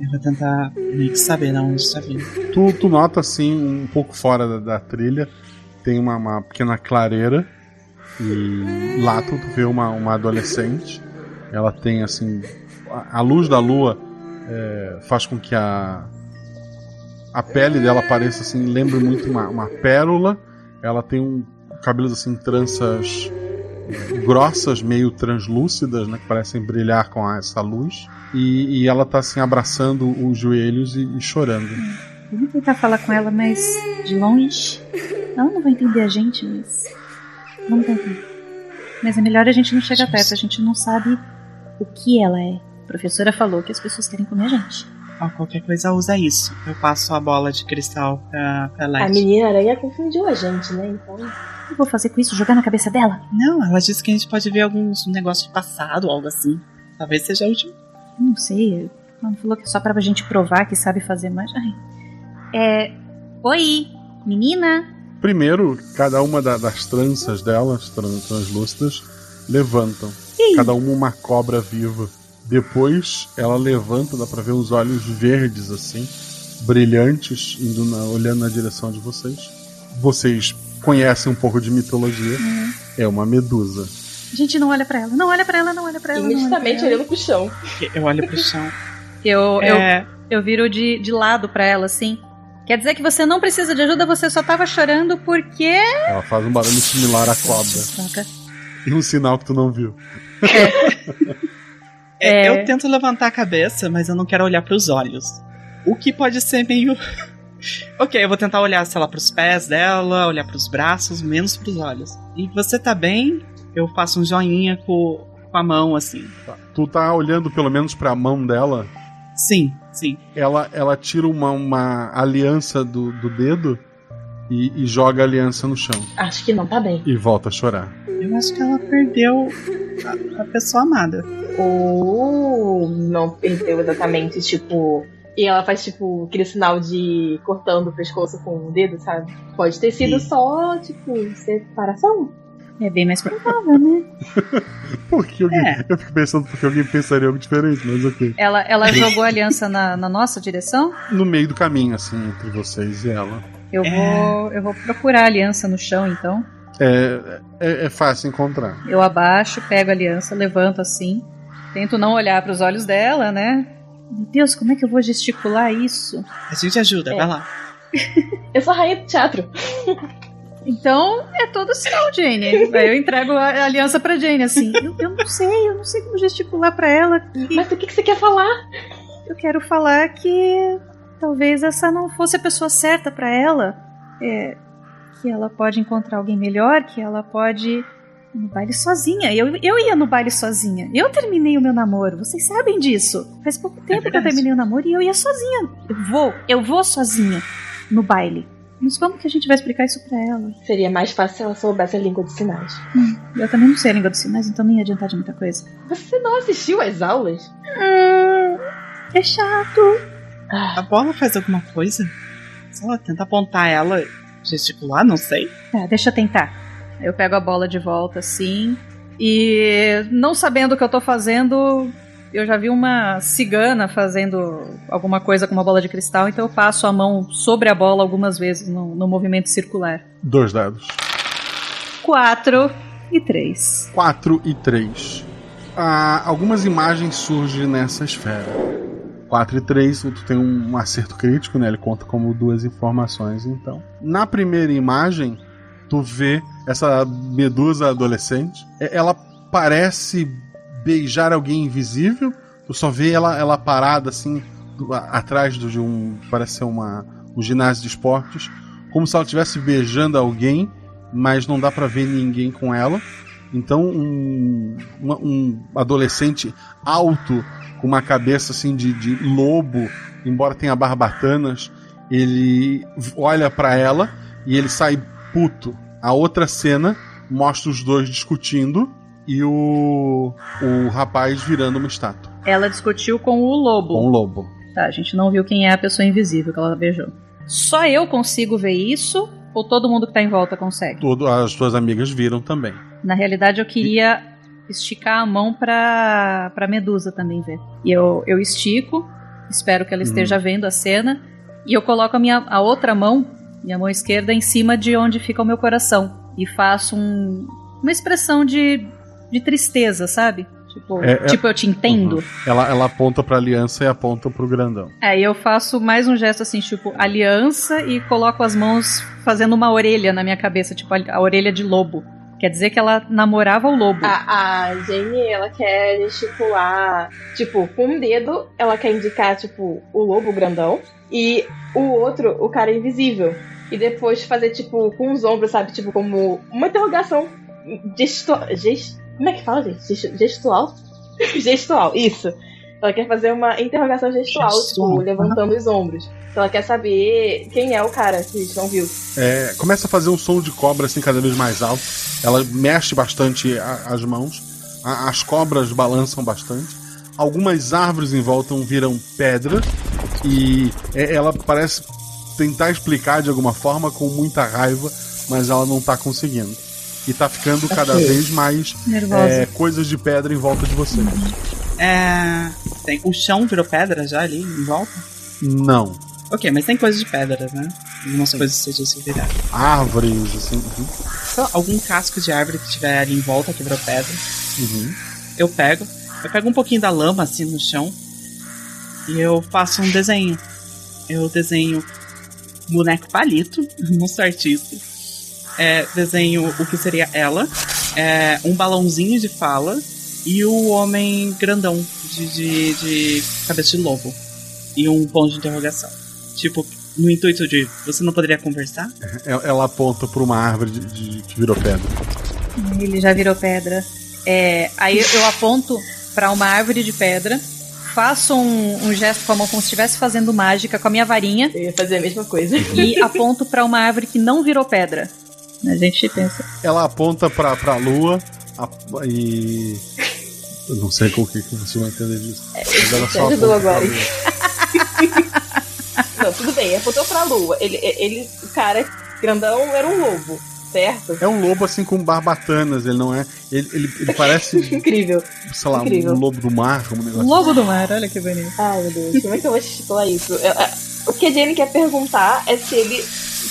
Eu vou tentar meio que saber de onde está vindo. Tu, tu nota assim, um pouco fora da, da trilha, tem uma, uma pequena clareira. E lá tu, vê uma, uma adolescente. Ela tem assim. A, a luz da lua é, faz com que a. A pele dela pareça assim, lembre muito uma, uma pérola. Ela tem um cabelos assim, tranças grossas, meio translúcidas, né? Que parecem brilhar com a- essa luz. E, e ela tá assim abraçando os joelhos e, e chorando. Vamos tentar falar com ela, mas de longe. Ela não vai entender a gente, mas. Vamos tentar. Mas é melhor a gente não chegar perto, a gente não sabe o que ela é. A professora falou que as pessoas querem comer a gente. Ó, qualquer coisa usa isso. Eu passo a bola de cristal pra, pra A Light. menina aranha confundiu a gente, né? Então. O que eu vou fazer com isso? Jogar na cabeça dela? Não, ela disse que a gente pode ver alguns negócios de passado, algo assim. Talvez seja útil. Não sei. Ela falou que é só pra gente provar que sabe fazer mais. Ai. É. Oi, menina? Primeiro, cada uma da- das tranças delas, tran- translúcidas, levantam. Cada uma uma cobra viva. Depois, ela levanta, dá pra ver os olhos verdes assim, brilhantes, indo na- olhando na direção de vocês. Vocês conhecem um pouco de mitologia. É uma medusa. A gente não olha pra ela, não olha pra ela, não olha pra ela. Imediatamente olhando pro chão. Eu olho pro chão. Eu, É. eu, eu viro de, de lado pra ela, assim. Quer dizer que você não precisa de ajuda, você só tava chorando porque. Ela faz um barulho similar à cobra. E um sinal que tu não viu. É, É. Eu tento levantar a cabeça, mas eu não quero olhar pros olhos. O que pode ser meio. Ok, eu vou tentar olhar, sei lá, pros pés dela, olhar pros braços, menos pros olhos. E você tá bem? Eu faço um joinha com, com a mão, assim. Tu tá olhando pelo menos pra mão dela. Sim, sim. Ela, ela tira uma, uma aliança do, do dedo e, e joga a aliança no chão. Acho que não tá bem. E volta a chorar. Eu acho que ela perdeu a, a pessoa amada. Ou não perdeu exatamente, tipo. E ela faz, tipo, aquele sinal de cortando o pescoço com o dedo, sabe? Pode ter sido Sim. só, tipo, separação. É bem mais provável, né? Por que alguém, É. Eu fico pensando porque alguém pensaria algo diferente, mas ok. Ela, ela jogou a aliança na, na nossa direção. No meio do caminho, assim, entre vocês e ela. Eu É. vou, eu vou procurar a aliança no chão, então. É, é, é fácil encontrar. Eu abaixo, pego a aliança, levanto assim. Tento não olhar pros olhos dela, né? Meu Deus, como é que eu vou gesticular isso? A gente ajuda, É. vai lá. Eu sou a rainha do teatro. Então é todo seu, Jane. Aí eu entrego a aliança pra Jane, assim. Eu, eu não sei, eu não sei como gesticular pra ela. que Mas o que, que você quer falar? Eu quero falar que talvez essa não fosse a pessoa certa pra ela. É, que ela pode encontrar alguém melhor, que ela pode no baile sozinha. Eu, eu ia no baile sozinha. Eu terminei o meu namoro. Vocês sabem disso. Faz pouco tempo que eu terminei o namoro e eu ia sozinha. Eu vou, eu vou sozinha no baile. Mas como que a gente vai explicar isso pra ela? Seria mais fácil se ela soubesse a língua de sinais. Eu também não sei a língua dos sinais, então nem ia adiantar de muita coisa. Você não assistiu às aulas? Hum, é chato. A bola faz alguma coisa? Sei lá, tenta apontar ela, gesticular, não sei. Tá, deixa eu tentar. Eu pego a bola de volta assim. E não sabendo o que eu tô fazendo, eu já vi uma cigana fazendo alguma coisa com uma bola de cristal, então eu passo a mão sobre a bola algumas vezes no, no movimento circular. Dois dados. Quatro e três. 4 e 3. Ah, algumas imagens surgem nessa esfera. 4 e 3, tu tem um acerto crítico, né? Ele conta como duas informações, então. Na primeira imagem, tu vê essa medusa adolescente. É- Ela parece beijar alguém invisível. Tu só vê ela, ela parada assim, do- atrás do- de um. Parece ser uma, um ginásio de esportes. Como se ela estivesse beijando alguém, mas não dá pra ver ninguém com ela. Então, um, um adolescente alto, com uma cabeça assim de, de lobo, embora tenha barbatanas, ele olha pra ela e ele sai puto. A outra cena mostra os dois discutindo e o, o rapaz virando uma estátua Ela discutiu com o lobo. com o lobo. Tá, a gente não viu quem é a pessoa invisível que ela beijou. Só eu consigo ver isso? Ou todo mundo que tá em volta consegue? Todo, as tuas amigas viram também. Na realidade, eu queria esticar a mão pra, pra Medusa também ver. E eu, eu estico, espero que ela esteja vendo a cena, e eu coloco a minha a outra mão, minha mão esquerda, em cima de onde fica o meu coração. E faço um, uma expressão de, de tristeza, sabe? Tipo, É, é- tipo, eu te entendo. Uhum. Ela, ela aponta pra aliança e aponta pro grandão. Aí eu faço mais um gesto assim, tipo, aliança e coloco as mãos fazendo uma orelha na minha cabeça, tipo, a, a orelha de lobo. Quer dizer que ela namorava o lobo. A, a Jane, ela quer gesticular, tipo, com um dedo, ela quer indicar, tipo, o lobo grandão, e o outro, o cara invisível. E depois fazer, tipo, com os ombros, sabe? Tipo, como uma interrogação gesto, gest, como é que fala, gente? Gestu- Gestual? gestual, isso. Ela quer fazer uma interrogação gestual, Gestual, tipo, levantando os ombros. Ela quer saber quem é o cara que a gente não viu. É, começa a fazer um som de cobra assim cada vez mais alto. Ela mexe bastante a- as mãos. A- as cobras balançam bastante. Algumas árvores em volta viram pedra. E é- ela parece tentar explicar de alguma forma com muita raiva, mas ela não tá conseguindo. E tá ficando cada Ok. vez mais é, coisas de pedra em volta de você. É. Tem, o chão virou pedra já ali em volta? Não. Ok, mas tem coisa de pedra, né? Algumas coisas seja se virar. Árvores, assim. uhum, Só algum casco de árvore que tiver ali em volta que virou pedra. uhum. Eu pego. Eu pego um pouquinho da lama assim no chão. E eu faço um desenho. Eu desenho boneco palito, não sou artista. É, desenho o que seria ela, é, um balãozinho de fala e o homem grandão de, de, de cabeça de lobo. E um ponto de interrogação. Tipo, no intuito de você não poderia conversar? Ela ela aponta pra uma árvore de- de- que virou pedra. Ele já virou pedra. É, aí eu aponto pra uma árvore de pedra, faço um, um gesto com a mão como se estivesse fazendo mágica com a minha varinha Eu ia fazer a mesma coisa. e aponto pra uma árvore que não virou pedra. A gente pensa. Ela aponta pra, pra lua a- e. Eu não sei com o que, que você vai entender disso. Mas ela Você ajudou agora. lua. Não, tudo bem, apontou pra lua. Ele, ele, o cara grandão era um lobo, certo? É um lobo assim com barbatanas, ele não é. Ele, ele, ele parece, Incrível. sei lá, Incrível. um lobo do mar, um negócio. Lobo do mar, olha que bonito. Ai, meu Deus, como é que eu vou estipular isso? Eu- eu- o que a Jenny quer perguntar é se ele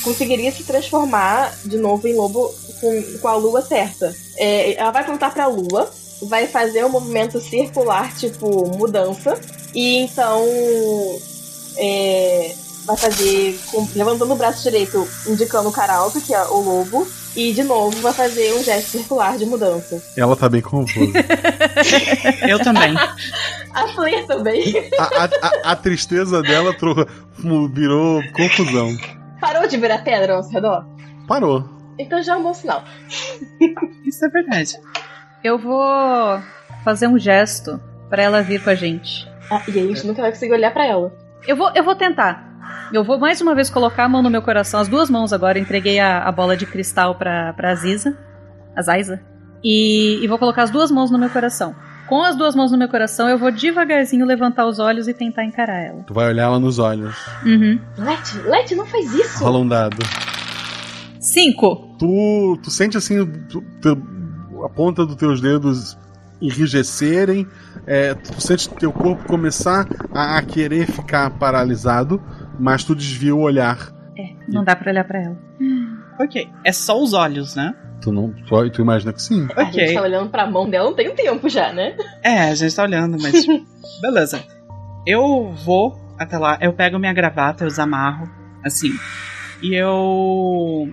conseguiria se transformar de novo em lobo com, com a lua certa. É, ela vai apontar pra lua, vai fazer um movimento circular, tipo mudança, e então é, vai fazer com- levantando o braço direito, indicando o cara alto, que é o lobo, e de novo vai fazer um gesto circular de mudança. Ela tá bem confusa. Eu também. A Flair também. A, a, a- a tristeza dela tro- virou confusão. Parou de virar pedra ao redor? Parou. Então já é um bom sinal. Isso é verdade. Eu vou fazer um gesto pra ela vir com a gente. Ah, e aí a gente nunca vai conseguir olhar pra ela. Eu vou, eu vou tentar. Eu vou mais uma vez colocar a mão no meu coração, as duas mãos agora. Entreguei a, a bola de cristal pra, pra Aziza. A Zaiza. E, e vou colocar as duas mãos no meu coração. Com as duas mãos no meu coração, eu vou devagarzinho levantar os olhos e tentar encarar ela. Tu vai olhar ela nos olhos. Uhum. Let, Let, não faz isso! Rola um dado. Cinco. Tu, tu sente assim tu- tu- a ponta dos teus dedos enrijecerem, é, tu sente teu corpo começar a, a querer ficar paralisado, mas tu desvia o olhar. É, não dá pra olhar pra ela. Ok. É só os olhos, né? Tu não, tu, tu imagina que sim. A gente tá olhando pra mão dela não tem um tempo já, né? É, a gente tá olhando, mas. beleza. Eu vou até lá, eu pego minha gravata, eu desamarro, assim. E eu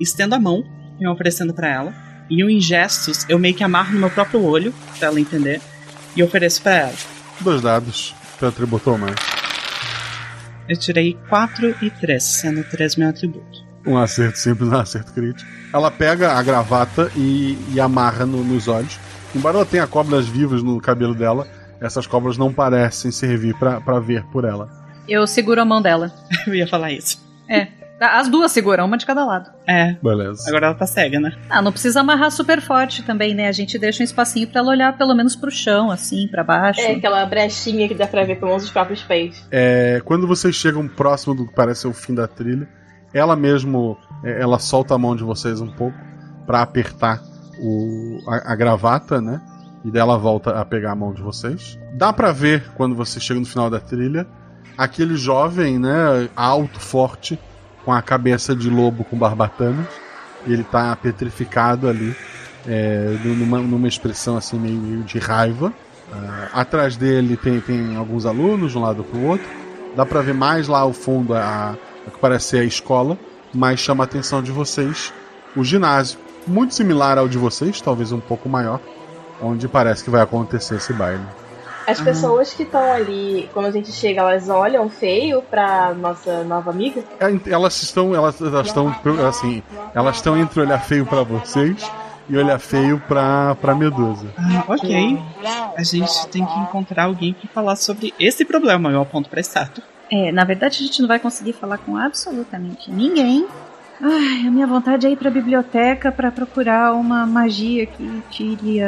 estendo a mão, me oferecendo pra ela. E eu, em gestos, eu meio que amarro no meu próprio olho, pra ela entender. E ofereço pra ela. Dois dados. Teu atributo ou mais. Eu tirei 4 e 3, sendo 3 meu atributo. Um acerto simples, um acerto crítico. Ela pega a gravata e, e amarra no- nos olhos. Embora ela tenha cobras vivas no cabelo dela, essas cobras não parecem servir pra pra ver por ela. Eu seguro a mão dela. Eu ia falar isso. É. As duas seguram, uma de cada lado. É, Beleza. agora ela tá cega, né? Ah, não precisa amarrar super forte também, né? A gente deixa um espacinho pra ela olhar pelo menos pro chão, assim, pra baixo. É aquela brechinha que dá pra ver com os próprios pés. É, quando vocês chegam próximo do que parece ser o fim da trilha, ela mesmo é, ela solta a mão de vocês um pouco pra apertar o, a, a gravata, né? E dela volta a pegar a mão de vocês. Dá pra ver quando você chega no final da trilha aquele jovem, né? Alto, forte, com a cabeça de lobo com barbatanas. Ele tá petrificado ali, é, numa, numa expressão assim meio de raiva. Ah, atrás dele tem, tem alguns alunos de um lado pro outro. Dá pra ver mais lá ao fundo a, a que parece ser a escola, mas chama a atenção de vocês o ginásio, muito similar ao de vocês, talvez um pouco maior, onde parece que vai acontecer esse baile. As pessoas que estão ali, quando a gente chega, elas olham feio pra nossa nova amiga. É, Elas estão, elas, elas estão assim, elas estão entre olhar feio pra vocês e olhar feio pra, pra Medusa. Ah, ok. A gente tem que encontrar alguém pra falar sobre esse problema. Eu aponto pra estátua. É, na verdade a gente não vai conseguir falar com absolutamente ninguém. Ai, a minha vontade é ir pra biblioteca pra procurar uma magia que tire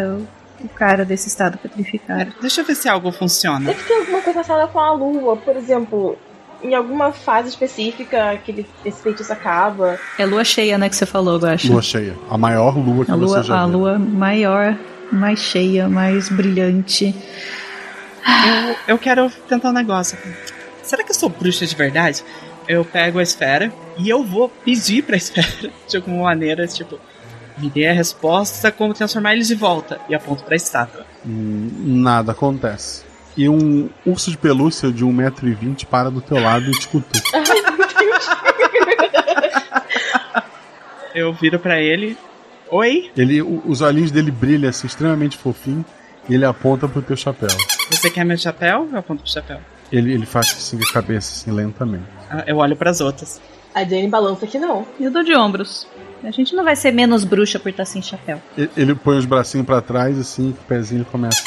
o cara desse estado petrificado. Deixa eu ver se algo funciona. Deve ter alguma coisa relacionada com a lua, por exemplo. Em alguma fase específica que ele- esse feitiço acaba. É lua cheia, né, que você falou, eu acho. Lua cheia, a maior lua que a você lua, já a viu. lua maior, mais cheia, mais brilhante. Eu, eu quero tentar um negócio. Será que eu sou bruxa de verdade? Eu pego a esfera e eu vou pedir pra esfera, de alguma maneira, tipo, me dê a resposta como transformar eles de volta. E aponto pra estátua. Hum, Nada acontece. E um urso de pelúcia de 1,20m para do teu lado e te cutuca. Eu viro pra ele. Oi? Ele, os olhinhos dele brilham assim, extremamente fofinho, e ele aponta pro teu chapéu. Você quer meu chapéu? Eu aponto pro chapéu. Ele, ele faz assim com a cabeça, assim, lentamente. Ah, Eu olho pras outras. A Jane balança que não. E eu dou de ombros. A gente não vai ser menos bruxa por estar sem chapéu. Ele, ele põe os bracinhos pra trás, assim, com o pezinho ele começa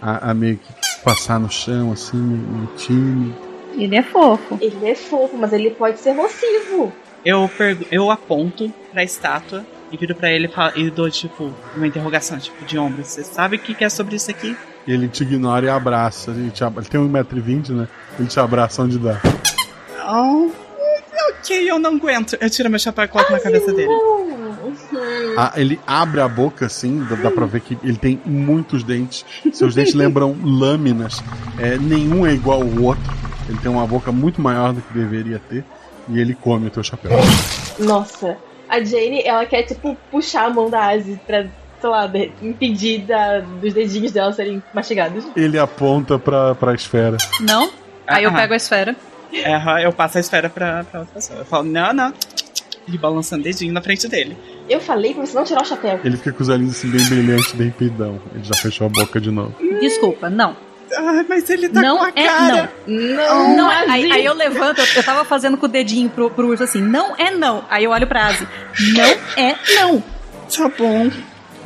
a, a meio que passar no chão, assim, meio tímido. Ele é fofo. Ele é fofo, mas ele pode ser nocivo. Eu, eu aponto pra estátua e viro pra ele e, dou, tipo, uma interrogação, tipo, de ombro. Você sabe o que que é sobre isso aqui? Ele te ignora e abraça. Ele, te abra... ele tem 1,20m, né? Ele te abraça onde dá. Oh, ok, eu não aguento. Eu tiro meu chapéu e coloco na cabeça dele. Ah, ele abre a boca assim, dá, dá pra ver que ele tem muitos dentes. Seus dentes lembram lâminas. É, nenhum é igual ao outro. Ele tem uma boca muito maior do que deveria ter. E ele come o teu chapéu. Nossa. A Jane, ela quer, tipo, puxar a mão da Asi pra, sei lá, impedir da- dos dedinhos dela serem mastigados. Ele aponta pra, pra esfera. Não? Aí eu Ah. pego a esfera. É, eu passo a esfera pra, pra outra pessoa. Eu falo, não, não. E balançando o dedinho na frente dele. Eu falei pra você não tirar o chapéu. Ele fica com os olhinhos assim bem brilhantes, bem peidão. Ele já fechou a boca de novo. Desculpa, não. Ah, mas ele tá não com a é cara. Não, não. Não, Asi. aí, aí eu levanto, eu, eu tava fazendo com o dedinho pro, pro urso assim, não é não. Aí eu olho pra Asi, não é não. Tá bom.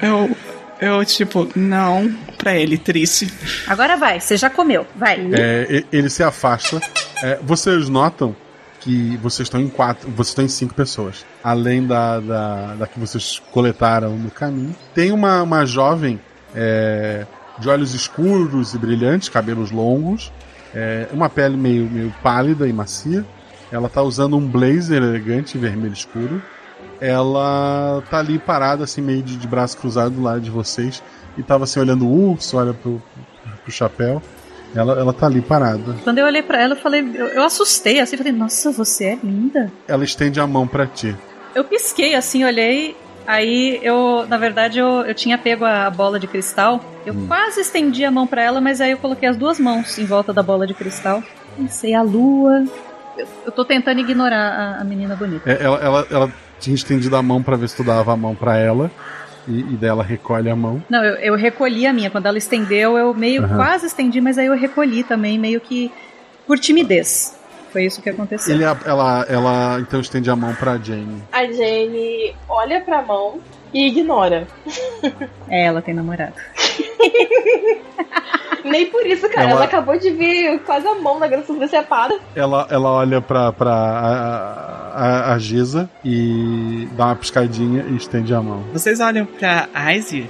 Eu, eu, tipo, não. Pra ele, triste. Agora vai, você já comeu, vai. É, ele se afasta. É, vocês notam que vocês estão em quatro, vocês estão em cinco pessoas, além da, da, da que vocês coletaram no caminho. Tem uma, uma jovem é, de olhos escuros e brilhantes, cabelos longos, é, uma pele meio, meio pálida e macia. Ela tá usando um blazer elegante vermelho escuro. Ela tá ali parada, assim, meio de, de braço cruzado do lado de vocês. E tava assim, olhando o urso, olha pro, pro chapéu. Ela, ela tá ali parada. Quando eu olhei pra ela, eu falei, eu, eu assustei assim, falei, nossa, você é linda. Ela estende a mão para ti. Eu pisquei assim, olhei. Aí eu, na verdade, eu, eu tinha pego a bola de cristal. Eu Hum. quase estendi a mão pra ela, mas aí eu coloquei as duas mãos em volta da bola de cristal. Pensei, a lua. Eu, eu tô tentando ignorar a, a menina bonita. É, Ela, ela, ela tinha estendido a mão para ver se tu dava a mão para ela. E, e dela recolhe a mão. Não, eu, eu recolhi a minha. Quando ela estendeu, eu meio Aham. quase estendi, mas aí eu recolhi também, meio que por timidez. Foi isso que aconteceu. Ele, ela, ela então estende a mão pra Jane. A Jane olha pra mão e ignora. É, ela tem namorado. Nem por isso, cara. Ela- Ela, acabou de ver quase a mão da Grande decepada. Ela, ela olha pra, pra a, a, a Giza e dá uma piscadinha e estende a mão. Vocês olham pra Izzy,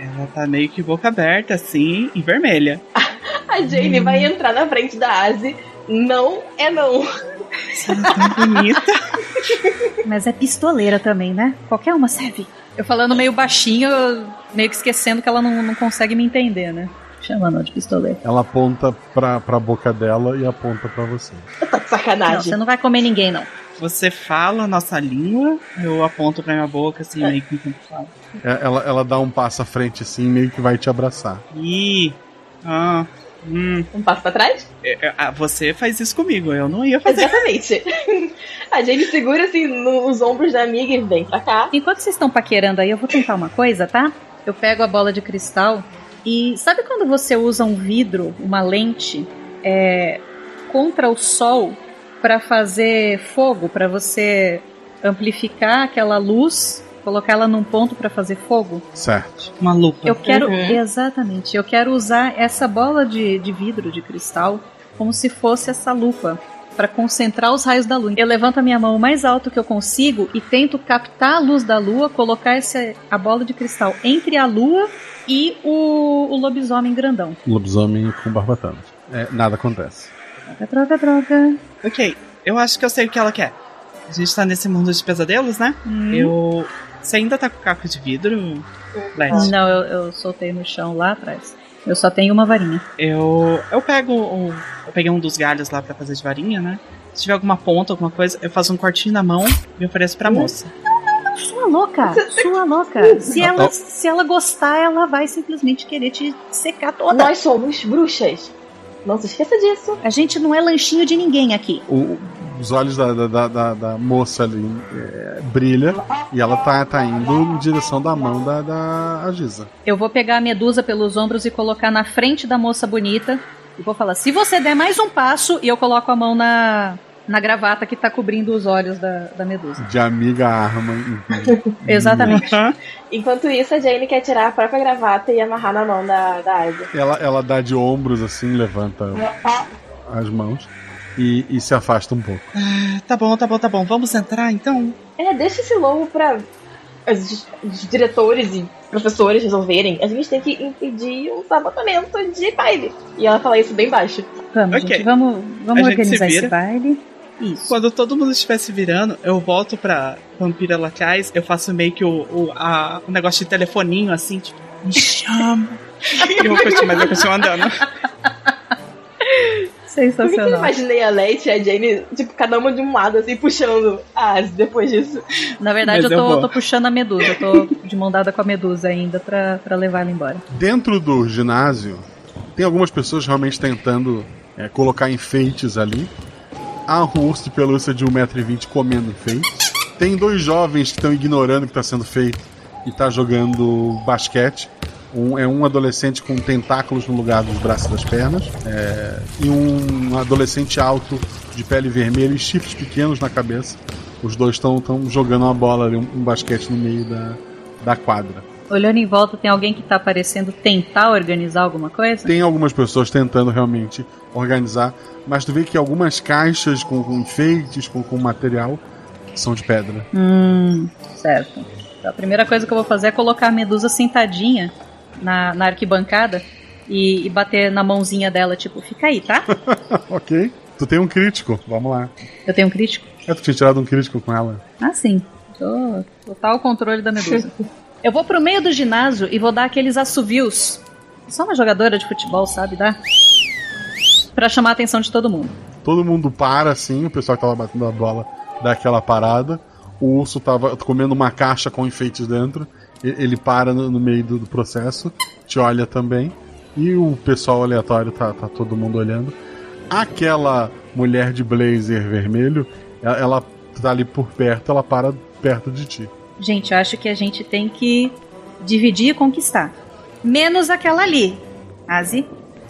ela tá meio que boca aberta, assim, e vermelha. A Jane vai entrar na frente da Asi. Não é não. Bonita. Mas é pistoleira também, né? Qualquer uma serve. Eu falando meio baixinho, meio que esquecendo que ela não, não consegue me entender, né? Chamando ela de pistoleira. Ela aponta pra, pra boca dela e aponta pra você. Tá de Não, sacanagem. você não vai comer ninguém, não. Você fala a nossa língua, eu aponto pra minha boca, assim, meio que enquanto falo. É, Ela, ela dá um passo à frente assim, meio que vai te abraçar. Ih, ah, hum, Um passo pra trás? é, é, ah, você faz isso comigo, eu não ia fazer. Exatamente. A Jane segura assim nos ombros da amiga e vem pra cá. Enquanto vocês estão paquerando aí, eu vou tentar uma coisa, tá? Eu pego a bola de cristal e sabe quando você usa um vidro, uma lente, é, contra o sol para fazer fogo, para você amplificar aquela luz, colocar ela num ponto para fazer fogo? Certo. Uma lupa. Eu quero. Uhum. Exatamente. Eu quero usar essa bola de, de vidro, de cristal, como se fosse essa lupa. Pra concentrar os raios da lua. Eu levanto a minha mão o mais alto que eu consigo e tento captar a luz da lua, colocar essa, a bola de cristal entre a lua e o, o lobisomem grandão. Lobisomem com barbatanas. É, nada acontece. Troca, troca, troca. Ok, eu acho que eu sei o que ela quer. A gente tá nesse mundo de pesadelos, né? Hum. Eu. Você ainda tá com caco de vidro, Led? Não, eu, eu soltei no chão lá atrás. Eu só tenho uma varinha. Eu. Eu pego um. Eu peguei um dos galhos lá pra fazer de varinha, né? Se tiver alguma ponta, alguma coisa, eu faço um cortinho na mão e ofereço pra moça. Sua louca, sua louca. Se ela, se ela gostar, ela vai simplesmente querer te secar toda. Nós somos bruxas. Não se esqueça disso. A gente não é lanchinho de ninguém aqui. O- os olhos da, da, da, da- da moça ali é, brilha e ela tá, tá indo em direção da mão da, da Giza. Eu vou pegar a medusa pelos ombros e colocar na frente da moça bonita. E vou falar: se você der mais um passo, e eu coloco a mão na, na gravata que tá cobrindo os olhos da, da medusa. De amiga arma. Exatamente. Aham. Enquanto isso, a Jane quer tirar a própria gravata e amarrar na mão da, da Asi. Ela, ela dá de ombros assim, levanta as mãos e, e se afasta um pouco. Tá bom, tá bom, tá bom. Vamos entrar então? É, deixa esse lobo pra os, os diretores e professores resolverem. A gente tem que impedir um sabotamento de baile. E ela fala isso bem baixo. Vamos, Ok. gente, vamos, vamos A organizar esse baile. Isso. Quando todo mundo estiver se virando, eu volto pra Vampira Lacais, eu faço meio que o, o, a- o negócio de telefoninho assim, tipo, me chama. e eu continuo, mas eu continuo andando. Por que, que eu Sensacional. imaginei a Leti e a Jane, tipo, cada uma de um lado, assim, puxando a Asi depois disso? Na verdade, eu eu tô, tô puxando a medusa. Eu tô de mão dada com a medusa ainda pra, pra levar ela embora. Dentro do ginásio, tem algumas pessoas realmente tentando é, colocar enfeites ali. Há um urso de pelúcia de 1,20m comendo enfeites. Tem dois jovens que estão ignorando o que está sendo feito e tá jogando basquete. Um, é um adolescente com tentáculos no lugar dos braços e das pernas. é, e um adolescente alto de pele vermelha e chifres pequenos na cabeça. Os dois estão jogando uma bola ali, um, um basquete no meio da, da quadra. Olhando em volta, tem alguém que tá parecendo tentar organizar alguma coisa? Tem algumas pessoas tentando realmente organizar, mas tu vê que algumas caixas com, com enfeites, com, com material, são de pedra. Hum, certo. Então, a primeira coisa que eu vou fazer é colocar a medusa sentadinha na, na arquibancada e, e bater na mãozinha dela, tipo, fica aí, tá? ok. Tu tem um crítico, vamos lá. Eu tenho um crítico? É, tu tinha tirado um crítico com ela. Ah, sim. Tô total controle da medusa. eu vou pro meio do ginásio e vou dar aqueles assovios. Só uma jogadora de futebol, sabe? Dá. Pra chamar a atenção de todo mundo. Todo mundo para, assim, o pessoal que tava batendo a bola dá aquela parada. O urso tava comendo uma caixa com enfeites dentro. Ele para no, meio do, processo, te olha também. E o pessoal aleatório tá, tá todo mundo olhando. Aquela mulher de blazer vermelho, ela tá ali por perto, ela para perto de ti. Gente, eu acho que a gente tem que dividir e conquistar. Menos aquela ali, Asi.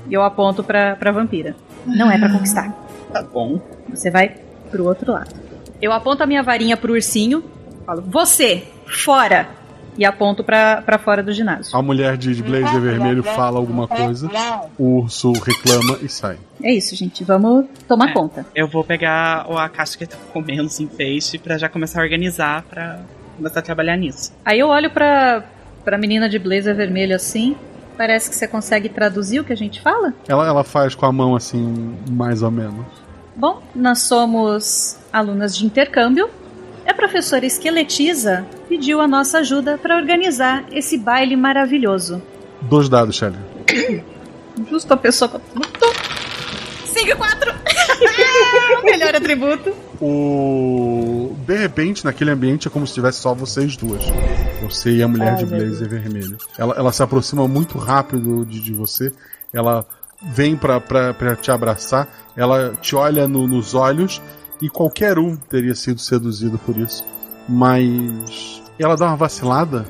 E eu aponto pra, pra vampira. Não é para conquistar. Tá bom. Você vai pro outro lado. Eu aponto a minha varinha pro ursinho, falo, você, fora! E aponto pra, pra fora do ginásio. A mulher de blazer vermelho fala alguma coisa, o urso reclama e sai. É isso, gente. Vamos tomar É. conta. Eu vou pegar a caixa que tá comendo assim, peixe pra já começar a organizar pra começar a trabalhar nisso. Aí eu olho pra, pra menina de blazer vermelho assim. Parece que você consegue traduzir o que a gente fala. Ela, ela faz com a mão assim, mais ou menos. Bom, nós somos alunas de intercâmbio. A professora Esqueletiza pediu a nossa ajuda para organizar esse baile maravilhoso. Dois dados, Shelly. Justo a pessoa que eu tô. 5 e 4! Melhor atributo. O... De repente, naquele ambiente é como se tivesse só vocês duas. Você e a mulher Ai, de blazer vermelho. Ela, ela se aproxima muito rápido de, de você. Ela vem pra, pra, pra te abraçar. Ela te olha no- nos olhos. E qualquer um teria sido seduzido por isso. Mas ela dá uma vacilada.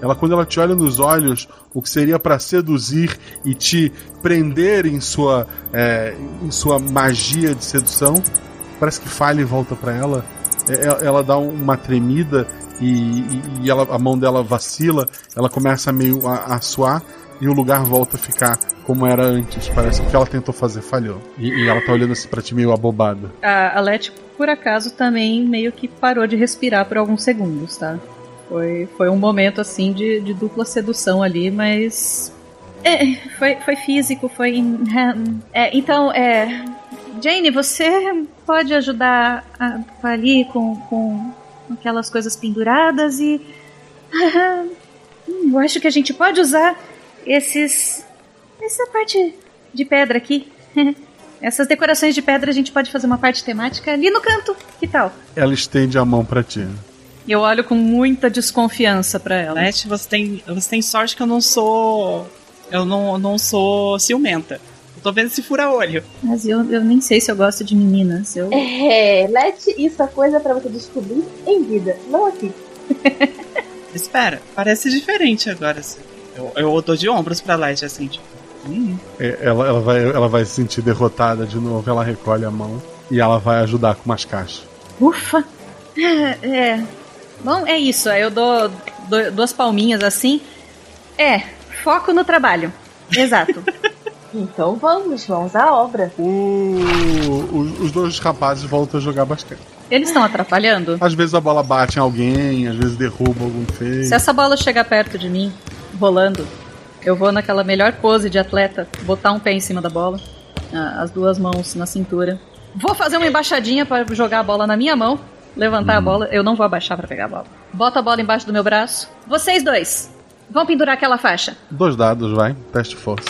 Ela, quando ela te olha nos olhos, o que seria pra seduzir e te prender em sua, é, em sua magia de sedução, parece que falha e volta pra ela. É, Ela, ela dá uma tremida e, e- e ela, a mão dela vacila. Ela começa meio a, a suar e o lugar volta a ficar como era antes. Parece que o que ela tentou fazer falhou. E, e ela tá olhando assim pra ti meio abobada. A, a por acaso, também meio que parou de respirar por alguns segundos, tá? Foi, foi um momento assim de, de dupla sedução ali, mas. É, foi, foi físico, foi. É, então, é. Jane, você pode ajudar a, ali com, com aquelas coisas penduradas e. Hum, eu acho que a gente pode usar esses. Essa parte de pedra aqui. Essas decorações de pedra a gente pode fazer uma parte temática ali no canto. Que tal? Ela estende a mão pra ti. Eu olho com muita desconfiança pra ela. Leste, você tem, você tem sorte que eu não sou. Eu não, eu não sou ciumenta. Tô vendo esse fura-olho. Mas eu, eu nem sei se eu gosto de meninas. Eu... É, Lete, isso é coisa pra você descobrir em vida, não aqui. Espera, parece diferente agora. assim. Eu, eu dou de ombros pra Leste, assim, tipo. Hum, É, Ela, ela, vai, ela vai se sentir derrotada de novo. Ela recolhe a mão e ela vai ajudar com umas caixas. Ufa! É, é. Bom, é isso. Aí eu dou, dou duas palminhas assim. É, foco no trabalho. Exato. Então vamos, vamos à obra. O- os, os dois rapazes voltam a jogar basquete. Eles estão atrapalhando? Às vezes a bola bate em alguém, às vezes derruba algum feio. Se essa bola chegar perto de mim, rolando, eu vou naquela melhor pose de atleta, botar um pé em cima da bola, as duas mãos na cintura. Vou fazer uma embaixadinha para jogar a bola na minha mão, levantar a bola. Eu não vou abaixar para pegar a bola. Bota a bola embaixo do meu braço. Vocês dois, vão pendurar aquela faixa. Dois dados, vai. Teste força.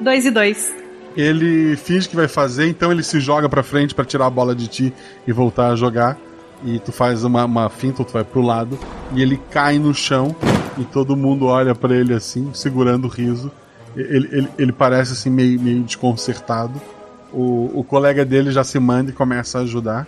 Dois e dois. Ele finge que vai fazer, então ele se joga pra frente pra tirar a bola de ti e voltar a jogar. E tu faz uma, uma finta, ou tu vai pro lado, e ele cai no chão e todo mundo olha pra ele assim, segurando o riso. Ele, ele, ele parece assim meio, meio desconcertado. O, o colega dele já se manda e começa a ajudar.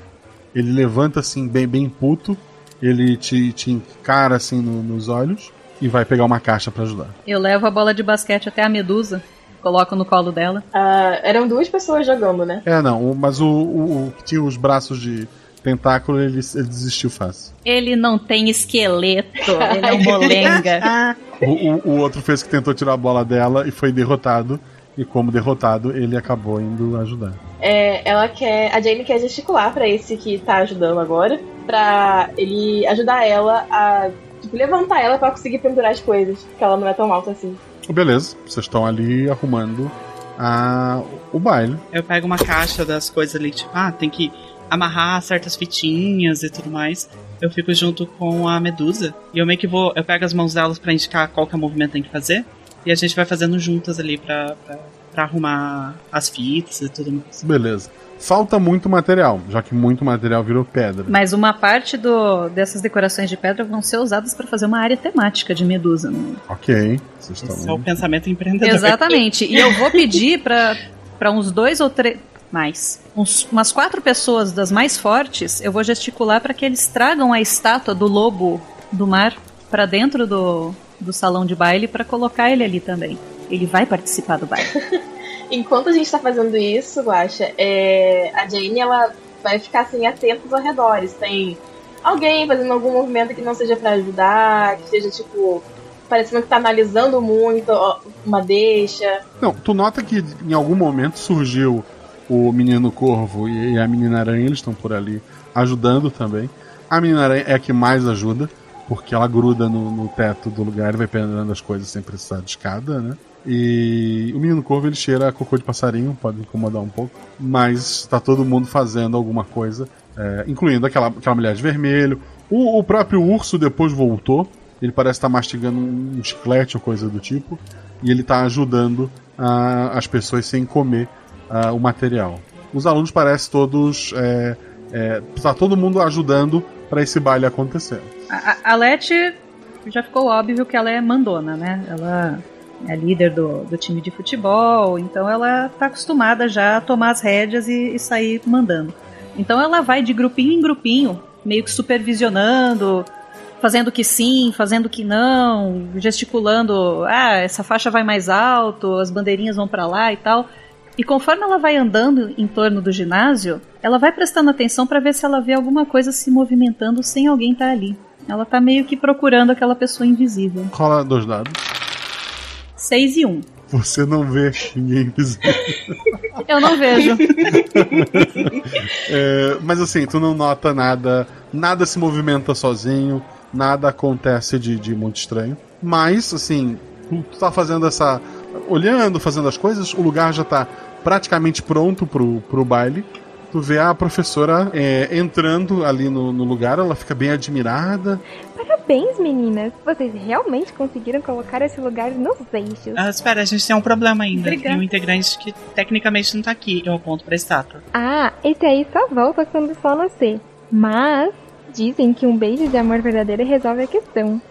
Ele levanta assim, bem, bem puto. Ele te, te encara assim no- nos olhos e vai pegar uma caixa pra ajudar. Eu levo a bola de basquete até a medusa, coloco no colo dela. Ah, eram duas pessoas jogando, né? É, não, mas o, o, o que tinha os braços de, tentáculo, ele, ele desistiu fácil. Ele não tem esqueleto, ele é um molenga. O, o, o outro fez que tentou tirar a bola dela e foi derrotado. E como derrotado, ele acabou indo ajudar. É, ela quer. A Jane quer gesticular pra esse que tá ajudando agora. Pra ele ajudar ela a tipo, levantar ela pra conseguir pendurar as coisas. Porque ela não é tão alta assim. Beleza, vocês estão ali arrumando a, o baile. Eu pego uma caixa das coisas ali, tipo, ah, tem que amarrar certas fitinhas e tudo mais. Eu fico junto com a Medusa. E eu meio que vou. Eu pego as mãos delas pra indicar qual que é o movimento que tem que fazer. E a gente vai fazendo juntas ali pra, pra, pra arrumar as fitas e tudo mais. Beleza. Falta muito material, já que muito material virou pedra. Mas uma parte do, dessas decorações de pedra vão ser usadas para fazer uma área temática de Medusa. Né? Ok. Vocês Esse é o pensamento empreendedor. Exatamente. E eu vou pedir para uns dois ou três. Mais. Uns, umas quatro pessoas das mais fortes, eu vou gesticular para que eles tragam a estátua do lobo do mar para dentro do, do salão de baile para colocar ele ali também. Ele vai participar do baile. Enquanto a gente tá fazendo isso, Guaxa, é, a Jane ela vai ficar assim atenta aos arredores. Tem alguém fazendo algum movimento que não seja para ajudar, que seja tipo parecendo que tá analisando muito uma deixa. Não, tu nota que em algum momento surgiu o menino corvo e a menina aranha, eles estão por ali ajudando também. A menina aranha é a que mais ajuda, porque ela gruda no, no teto do lugar e vai pendurando as coisas sem precisar de escada, né? E o menino corvo ele cheira a cocô de passarinho, pode incomodar um pouco, mas está todo mundo fazendo alguma coisa, é, incluindo aquela, aquela mulher de vermelho. O, o, próprio urso depois voltou, ele parece estar mastigando um chiclete ou coisa do tipo, e ele está ajudando uh, as pessoas sem comer uh, o material. Os alunos parecem todos. É, é, tá todo mundo ajudando para esse baile acontecer. A, a Leti já ficou óbvio que ela é mandona, né? Ela é líder do, do time de futebol, então ela está acostumada já a tomar as rédeas e, e sair mandando. Então ela vai de grupinho em grupinho, meio que supervisionando, fazendo que sim, fazendo que não, gesticulando, ah, essa faixa vai mais alto, as bandeirinhas vão para lá e tal. E conforme ela vai andando em torno do ginásio, ela vai prestando atenção para ver se ela vê alguma coisa se movimentando sem alguém estar tá ali. Ela tá meio que procurando aquela pessoa invisível. Rola dois dados. 6 e 1. Um. Você não vê ninguém invisível. Eu não vejo. é, mas assim, tu não nota nada, nada se movimenta sozinho, nada acontece de, de muito estranho. Mas, assim, tu tá fazendo essa. olhando, fazendo as coisas, o lugar já tá praticamente pronto pro, pro baile. Tu vê a professora é, entrando ali no, no lugar, ela fica bem admirada. Parabéns, meninas! Vocês realmente conseguiram colocar esse lugar nos eixos. Ah, espera, a gente tem um problema ainda. Obrigada. Tem um integrante que tecnicamente não tá aqui. Eu aponto pra estátua. Ah, esse aí só volta quando o sol nascer. Mas dizem que um beijo de amor verdadeiro resolve a questão.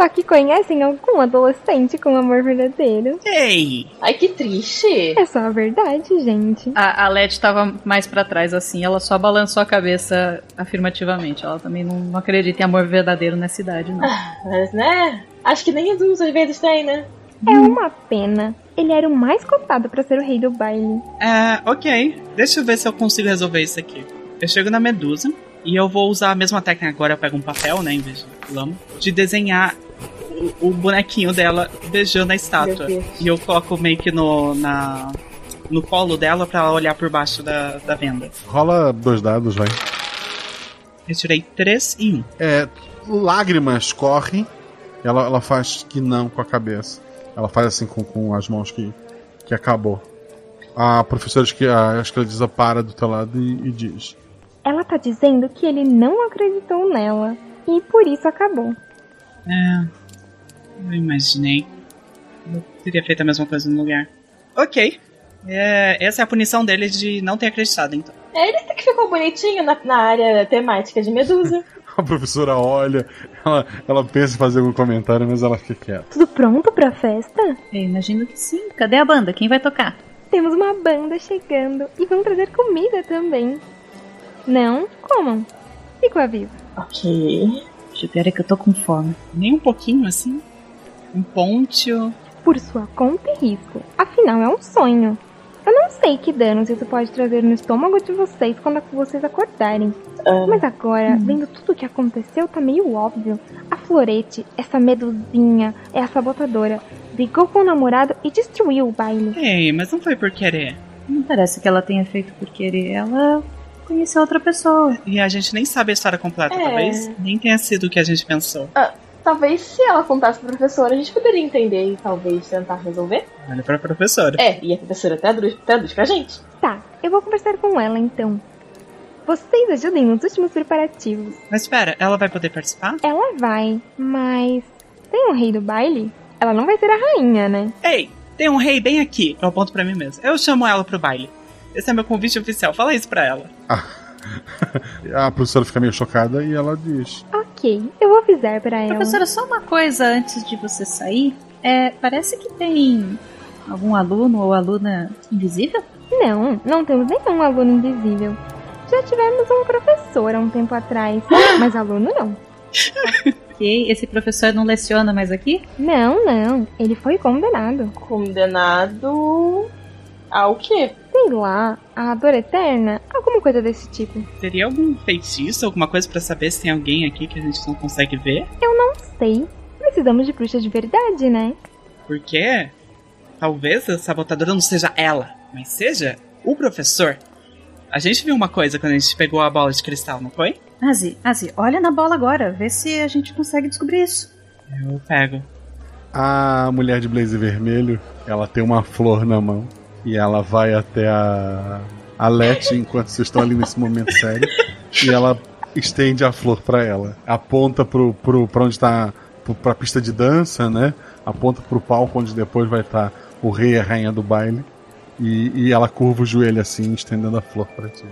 Só que conhecem algum adolescente com amor verdadeiro. Ei! Ai, que triste! É só a verdade, gente. A, a Leti tava mais para trás, assim, ela só balançou a cabeça afirmativamente. Ela também não, não acredita em amor verdadeiro nessa idade, não. Ah, mas, né? Acho que nem adultos às vezes tem, né? É uma pena. Ele era o mais cotado para ser o rei do baile. É, ok. Deixa eu ver se eu consigo resolver isso aqui. Eu chego na Medusa e eu vou usar a mesma técnica agora. Eu pego um papel, né, em vez de lama, de desenhar o, bonequinho dela beijando a estátua. E eu coloco meio que no, na, no colo dela pra ela olhar por baixo da, da venda. Rola dois dados, vai. Eu tirei três e um. É, lágrimas correm. Ela, ela faz que não com a cabeça. Ela faz assim com, com as mãos que, que acabou. A professora a escravisa para do teu lado e, e diz: Ela tá dizendo que ele não acreditou nela. E por isso acabou. É, eu imaginei. Eu teria feito a mesma coisa no lugar. Ok. É, essa é a punição dele de não ter acreditado, então. É ele que ficou bonitinho na, na área temática de Medusa. a professora olha, ela, ela pensa em fazer algum comentário, mas ela fica quieta. Tudo pronto pra festa? Eu imagino que sim. Cadê a banda? Quem vai tocar? Temos uma banda chegando e vão trazer comida também. Não? Comam. Fico aviso. Ok. O pior é que eu tô com fome. Nem um pouquinho assim? Um ponte? Por sua conta e risco. Afinal, é um sonho. Eu não sei que danos isso pode trazer no estômago de vocês quando vocês acordarem. Ah. Mas agora, vendo tudo o que aconteceu, tá meio óbvio. A Florete, essa medusinha, é a sabotadora. Brigou com o namorado e destruiu o baile. Ei, mas não foi por querer. Não parece que ela tenha feito por querer. Ela conheceu outra pessoa. E a gente nem sabe a história completa, É. talvez nem tenha sido o que a gente pensou. Talvez se ela contasse pro professor, a gente poderia entender e talvez tentar resolver. Olha pra professora. É, e a professora traduz, traduz pra gente. Tá, eu vou conversar com ela então. Vocês ajudem nos últimos preparativos. Mas espera, ela vai poder participar? Ela vai, mas. Tem um rei do baile? Ela não vai ser a rainha, né? Ei, tem um rei bem aqui. Eu aponto pra mim mesmo. Eu chamo ela pro baile. Esse é meu convite oficial. Fala isso pra ela. A professora fica meio chocada e ela diz: Ok, eu vou avisar pra ela. Professora, só uma coisa antes de você sair. É, parece que tem algum aluno ou aluna invisível? Não, não temos nenhum aluno invisível. Já tivemos um professor há um tempo atrás, mas aluno não. Ok, esse professor não leciona mais aqui? Não, não, ele foi condenado. Condenado ao quê? Sei lá, a dor eterna, alguma coisa desse tipo. Teria algum feitiço, alguma coisa pra saber se tem alguém aqui que a gente não consegue ver? Eu não sei. Precisamos de bruxa de verdade, né? Porque talvez a sabotadora não seja ela, mas seja o professor. A gente viu uma coisa quando a gente pegou a bola de cristal, não foi? Azi, Azi, olha na bola agora, vê se a gente consegue descobrir isso. Eu pego. A mulher de blazer vermelho, ela tem uma flor na mão e ela vai até a a Leti enquanto vocês estão ali nesse momento sério e ela estende a flor pra ela. Aponta pro, pro, pra onde tá pro, pra pista de dança, né? Aponta pro palco onde depois vai estar o rei e a rainha do baile. E, e ela curva o joelho assim, estendendo a flor pra ti.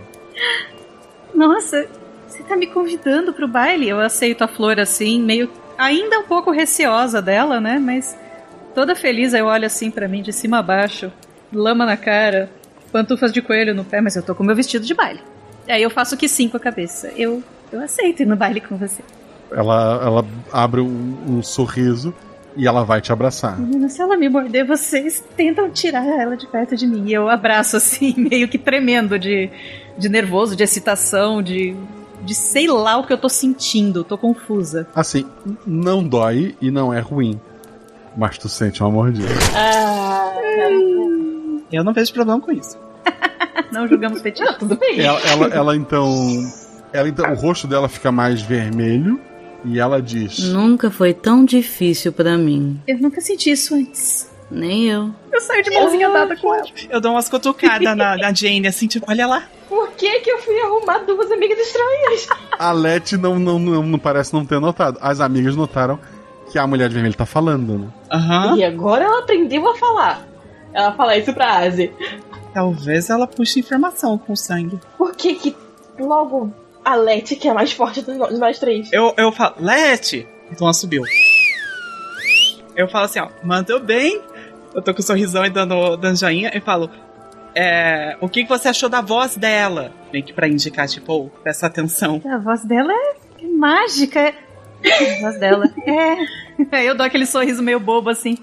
Nossa, você tá me convidando pro baile? Eu aceito a flor assim, meio ainda um pouco receosa dela, né? Mas toda feliz eu olho assim pra mim de cima a baixo, lama na cara, pantufas de coelho no pé, mas eu tô com meu vestido de baile. Aí eu faço que sim com a cabeça. Eu eu aceito ir no baile com você. Ela, ela abre um, um sorriso e ela vai te abraçar. Menina, se ela me morder, vocês tentam tirar ela de perto de mim. E eu abraço assim, meio que tremendo de, de nervoso, de excitação, de, de sei lá o que eu tô sentindo. Tô confusa. Assim, não dói e não é ruim. Mas tu sente uma mordida. Ah, Eu não vejo problema com isso. Não julgamos feitiço. tudo bem. Ela, ela, ela então. Ela então. O rosto dela fica mais vermelho e ela diz. Nunca foi tão difícil pra mim. Eu nunca senti isso antes. Nem eu. Eu saio de mãozinha dada com ela. Eu dou umas cutucadas na, na Jane, assim, tipo, olha lá. Por que que eu fui arrumar duas amigas estranhas? A Leti não, não, não, não parece não ter notado. As amigas notaram que a mulher de vermelho tá falando, né? Aham. E agora ela aprendeu a falar. Ela fala isso pra Asi. Talvez ela puxe informação com sangue. Por que que logo a Leti, que é a mais forte de nós três? Eu, eu falo, Lete! Então ela subiu. Eu falo assim, ó, mandou bem. Eu tô com um sorrisão e dando, dando joinha. E falo, é, o que, que você achou da voz dela? Meio que pra indicar, tipo, oh, presta atenção. A voz dela é, é mágica. A voz dela é. Aí eu dou aquele sorriso meio bobo assim.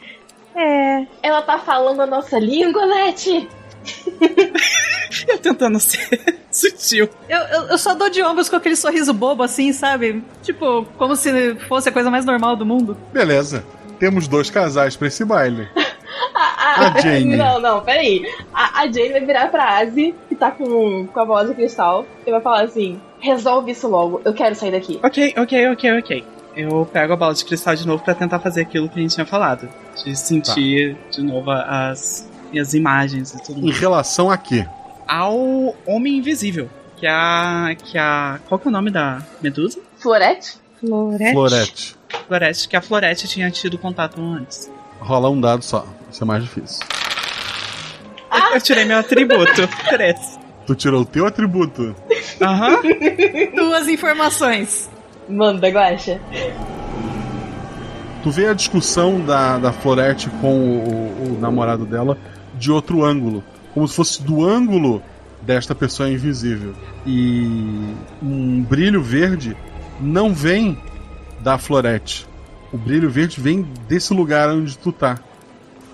É. Ela tá falando a nossa língua, Leti? Eu tentando ser sutil. Eu, eu, eu só dou de ombros com aquele sorriso bobo assim, sabe? Tipo, como se fosse a coisa mais normal do mundo. Beleza. Temos dois casais pra esse baile. A, A Jane. Não, não, peraí. A, a Jane vai virar pra Asi, que tá com, com a voz de cristal, e vai falar assim: resolve isso logo, eu quero sair daqui. Ok, ok, ok, ok. Eu pego a bola de cristal de novo pra tentar fazer aquilo que a gente tinha falado. De sentir de novo as, as imagens e tudo Em mais. relação a quê? Ao Homem Invisível. Que é a. Que é a. Qual que é o nome da Medusa? Florete? Florete. Florete. Florete, que a Florete tinha tido contato antes. Rola um dado só. Isso é mais difícil. Eu, eu tirei meu atributo. Três. Tu tirou o teu atributo. Aham. Duas informações. Manda, Guacha. Tu vê a discussão da, da Florete com o, o- o namorado dela de outro ângulo. Como se fosse do ângulo desta pessoa invisível. E um brilho verde não vem da Florete. O brilho verde vem desse lugar onde tu tá.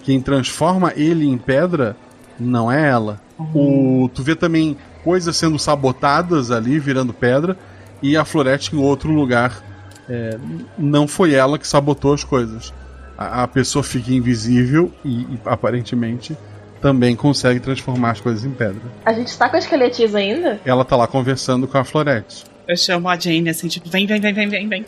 Quem transforma ele em pedra não é ela. O, tu vê também coisas sendo sabotadas ali, virando pedra, e a Florete em outro lugar. É, não foi ela que sabotou as coisas. A, a pessoa fica invisível e, e, aparentemente também consegue transformar as coisas em pedra. A gente tá com as esqueletis ainda? Ela tá lá conversando com a Florete. Eu chamo a Jane assim, tipo, vem, vem, vem, vem, vem, vem.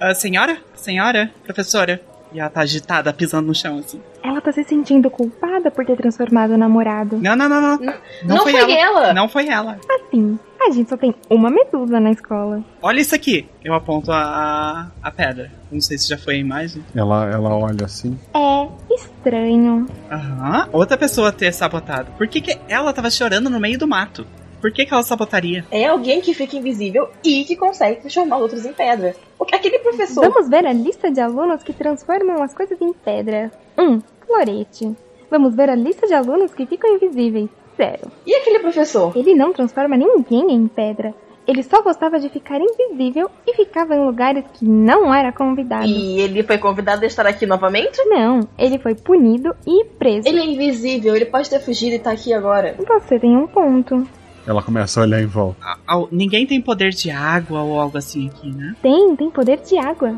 Uh, senhora? Senhora? Professora? E ela tá agitada, pisando no chão, assim. Ela tá se sentindo culpada por ter transformado o namorado. Não, não, não, não. Não, não foi, foi ela. ela. Não foi ela. Assim, a gente só tem uma medusa na escola. Olha isso aqui. Eu aponto a, a pedra. Não sei se já foi a imagem. Ela, ela olha assim. É estranho. Aham. Outra pessoa ter sabotado. Por que, que ela tava chorando no meio do mato? Por que, que ela sabotaria? É alguém que fica invisível e que consegue transformar outros em pedra. Aquele professor. Vamos ver a lista de alunos que transformam as coisas em pedra. 1. Um, florete. Vamos ver a lista de alunos que ficam invisíveis. Zero. E aquele professor? Ele não transforma ninguém em pedra. Ele só gostava de ficar invisível e ficava em lugares que não era convidado. E ele foi convidado a estar aqui novamente? Não, ele foi punido e preso. Ele é invisível, ele pode ter fugido e tá aqui agora. Você tem um ponto. Ela começa a olhar em volta. Ah, ninguém tem poder de água ou algo assim aqui, né? Tem, tem poder de água.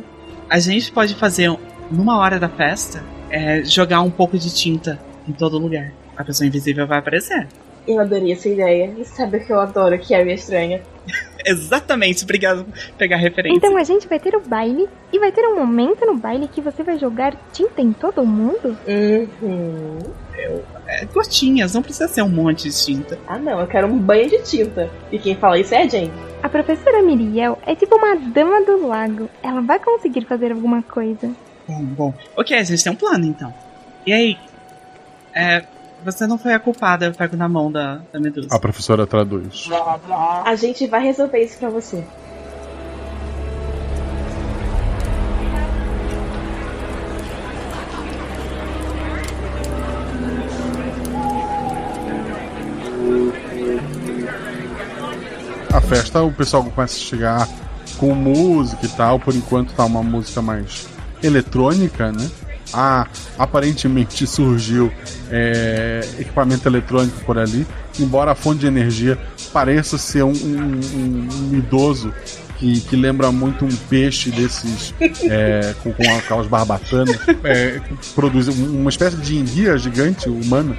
A gente pode fazer, numa hora da festa, é, jogar um pouco de tinta em todo lugar. A pessoa invisível vai aparecer. Eu adorei essa ideia. E sabe o que eu adoro, que é estranha? Exatamente, obrigado por pegar a referência. Então a gente vai ter o baile e vai ter um momento no baile que você vai jogar tinta em todo mundo? Uhum. Eu, é, gotinhas, não precisa ser um monte de tinta. Ah não, eu quero um banho de tinta. E quem fala isso é a Jane. A professora Miriel é tipo uma dama do lago. Ela vai conseguir fazer alguma coisa. Bom, bom. Ok, a gente tem um plano então. E aí? É, você não foi a culpada, eu pego na mão da, da Medusa. A professora traduz. A gente vai resolver isso pra você. A festa, o pessoal começa a chegar com música e tal. Por enquanto tá uma música mais eletrônica, né? Ah, aparentemente surgiu é, equipamento eletrônico por ali, embora a fonte de energia pareça ser um, um, um idoso que, que, lembra muito um peixe desses é, com, com, aquelas barbatanas, é, produz uma espécie de enguia gigante humana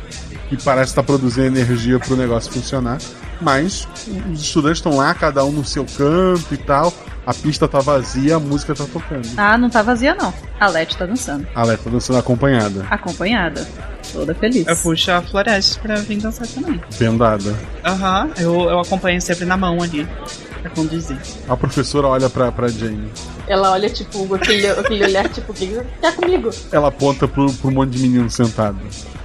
que parece estar produzindo energia para o negócio funcionar. Mas os estudantes estão lá, cada um no seu canto e tal. A pista tá vazia, a música tá tocando. Ah, não tá vazia não. A Leti tá dançando. A Leti tá dançando acompanhada. Acompanhada. Toda feliz. Eu puxo a Floresta pra vir dançar também. Vendada. Aham, uhum, eu, eu acompanho sempre na mão ali. Pra conduzir. A professora olha pra, pra Jane. Ela olha, tipo, aquele, aquele olhar, tipo, que tá comigo. Ela aponta pro, pro monte de menino sentado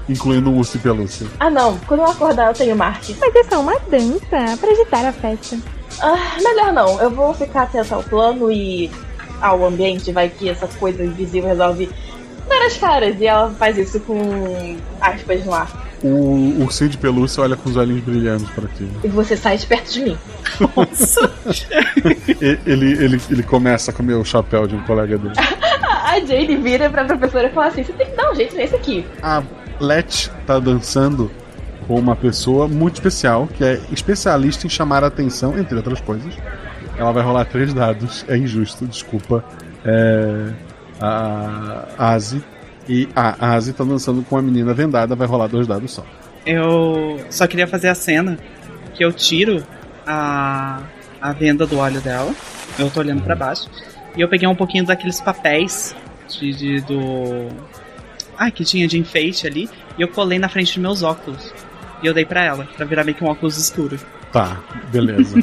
incluindo o urso e pelúcia. Ah, não. Quando eu acordar, eu tenho Mark. Mas é só uma dança pra agitar a festa. Ah, melhor não. Eu vou ficar atento ao plano e ao ambiente. Vai que essa coisa invisível resolve dar as caras. E ela faz isso com aspas no ar. O ursinho de pelúcia olha com os olhinhos brilhando pra ti. E você sai de perto de mim. Nossa! ele, ele, ele começa a comer o chapéu de um colega dele. a Jane vira pra professora e fala assim: você tem que dar um jeito nesse aqui. A Let tá dançando com uma pessoa muito especial, que é especialista em chamar a atenção, entre outras coisas. Ela vai rolar três dados, é injusto, desculpa. É, a Asi. E a Asi tá dançando com uma menina vendada, vai rolar dois dados só. Eu só queria fazer a cena que eu tiro a, a venda do olho dela. Eu tô olhando para baixo. E eu peguei um pouquinho daqueles papéis de, de do. Ah, que tinha de enfeite ali. E eu colei na frente dos meus óculos. E eu dei pra ela, pra virar meio que um óculos escuro. Tá, beleza.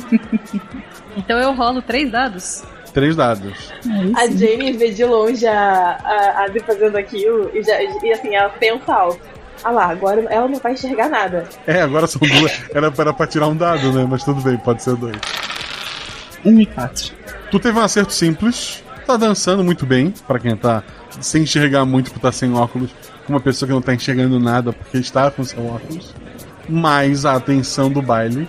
então eu rolo três dados. Três dados. a Jamie vê de longe a, a Adri fazendo aquilo e, já, e assim, ela pensa alto. Ah lá, agora ela não vai enxergar nada. É, agora são duas. Era, era pra tirar um dado, né? Mas tudo bem, pode ser dois. Um e quatro. Tu teve um acerto simples. Tá dançando muito bem, para quem tá sem enxergar muito por estar tá sem óculos. Uma pessoa que não tá enxergando nada porque está com seu óculos mais a atenção do baile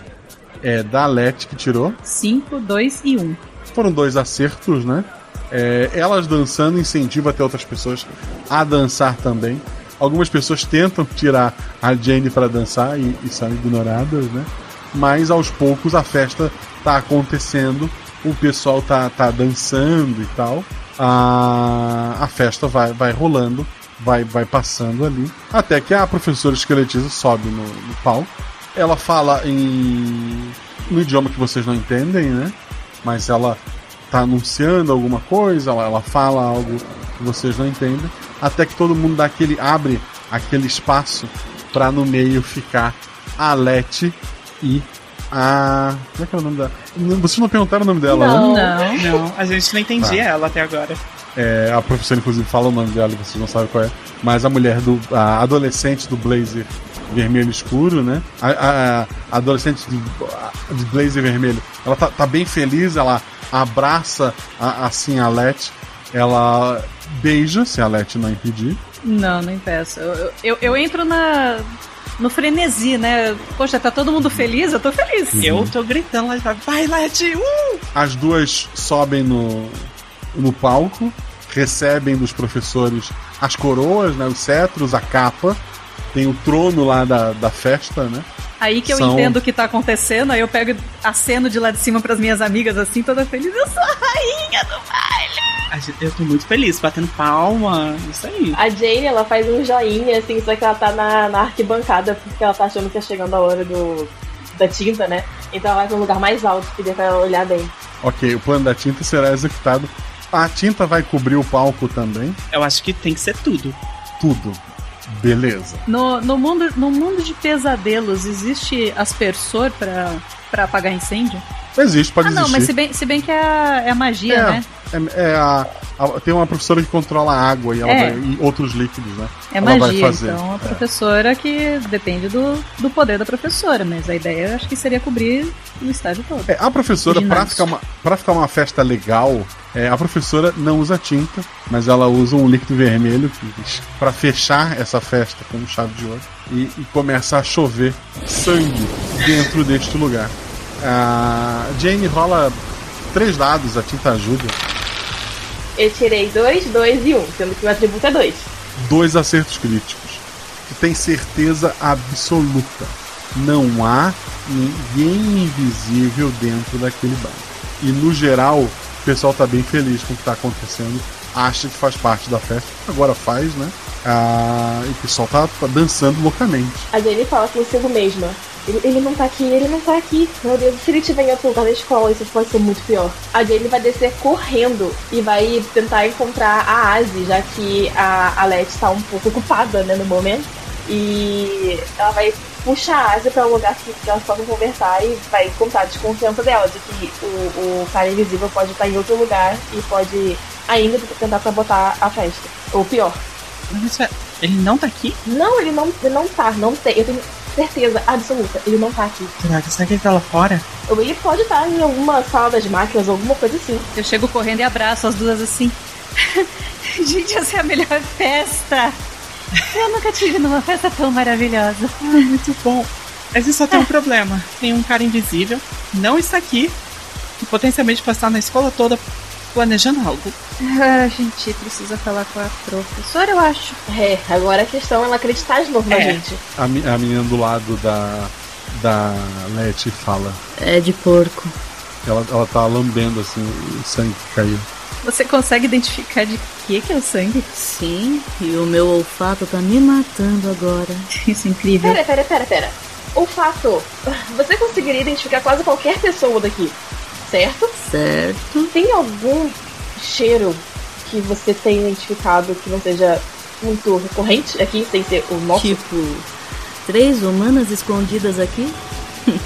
é da Let que tirou. 5, 2 e 1. Um. Foram dois acertos, né? É, elas dançando incentiva até outras pessoas a dançar também. Algumas pessoas tentam tirar a Jane para dançar e, e são ignoradas, né? Mas aos poucos a festa tá acontecendo, o pessoal tá, tá dançando e tal. A, a festa vai, vai rolando, vai, vai passando ali. Até que a professora esqueletiza sobe no, no palco. Ela fala em. no idioma que vocês não entendem, né? Mas ela tá anunciando alguma coisa, ela, ela fala algo que vocês não entendem. Até que todo mundo dá aquele. abre aquele espaço para no meio ficar a Leti e a. Como é que é o nome dela? Vocês não perguntaram o nome dela, não, né? Não, não. A gente não entendia Tá. ela até agora. É, a professora, inclusive, fala o nome dela vocês não sabem qual é. Mas a mulher do. A adolescente do blazer vermelho escuro, né? A, a- a adolescente de, de blazer vermelho. Ela tá, tá bem feliz, ela abraça a- assim a Let. Ela beija, se a Let não impedir. Não, não impeço. Eu, eu, eu- entro na. No frenesi, né? Poxa, tá todo mundo feliz? Eu tô feliz. Eu tô gritando lá, vai, Leti, uh! As duas sobem no, no palco, recebem dos professores as coroas, né, os cetros, a capa. Tem o trono lá da, da festa, né? Aí que eu São- entendo o que tá acontecendo, aí eu pego aceno de lá de cima pras minhas amigas assim, toda feliz. Eu sou a rainha do baile! Eu tô muito feliz, batendo palma, isso aí. A Jane, ela faz um joinha, assim, só que ela tá na, na arquibancada, porque ela tá achando que é chegando a hora do, da tinta, né? Então ela vai pra um lugar mais alto, que dê pra ela olhar bem. Ok, o plano da tinta será executado. A tinta vai cobrir o palco também. Eu acho que tem que ser tudo. Tudo. Beleza. No, no, mundo, no mundo de pesadelos, existe aspersor pra apagar incêndio? Existe, pode ah, não, existir. mas se bem, se bem que é a, é a magia, é, né? é- é a, a- tem uma professora que controla a água e, É. vai- e outros líquidos, né? É ela magia, então a professora que depende do, do poder da professora, mas a ideia eu acho que seria cobrir o estádio todo. É, a professora, pra ficar, uma, pra ficar uma festa legal, é, a professora não usa tinta, mas ela usa um líquido vermelho pra fechar essa festa com chave de ouro. E, e começa a chover sangue dentro deste lugar. A Jane rola três dados, a tinta ajuda. Eu tirei dois, dois e um, sendo que o atributo é dois. Dois acertos críticos. Tu tem certeza absoluta. Não há ninguém invisível dentro daquele bar. E no geral, o pessoal tá bem feliz com o que tá acontecendo. Acha que faz parte da festa. Agora faz, né? Ah, e o pessoal tá, tá dançando loucamente. A Jane fala consigo mesma. Ele, ele não tá aqui, ele não tá aqui. Meu Deus, se ele estiver em outro lugar da escola, isso pode ser muito pior. A Jane vai descer correndo e vai tentar encontrar a Asi, já que a Alette tá um pouco ocupada, né, no momento. E ela vai puxar a Asi pra um lugar que que elas possam conversar e vai contar a desconfiança dela, de que o, o cara invisível pode estar em outro lugar e pode ainda tentar sabotar a festa. Ou pior, Mas é, ele não tá aqui? não, ele não, ele não tá, não tem. Eu tenho certeza absoluta, ele não tá aqui. Será que, será que ele tá lá fora? Ou ele pode estar em alguma sala das máquinas, alguma coisa assim. Eu chego correndo e abraço as duas assim. Gente, essa é a melhor festa! Eu nunca tive numa festa tão maravilhosa. Ah, muito bom. Mas isso só tem um problema. Tem um cara invisível, não está aqui, e potencialmente passar na escola toda planejando algo. Ah, a gente precisa falar com a professora, eu acho. É, agora a questão é ela acreditar de novo na É. gente. A, a menina do lado da, da Leti fala. É de porco. Ela, ela tá lambendo assim o sangue que caiu. Você consegue identificar de que que é o sangue? Sim, e o meu olfato tá me matando agora. Isso é incrível. Pera, pera, pera, pera. O fato, você conseguiria identificar quase qualquer pessoa daqui, certo? Certo. Tem algum cheiro que você tenha identificado que não seja muito recorrente aqui, sem ser o nosso? Tipo, três humanas escondidas aqui?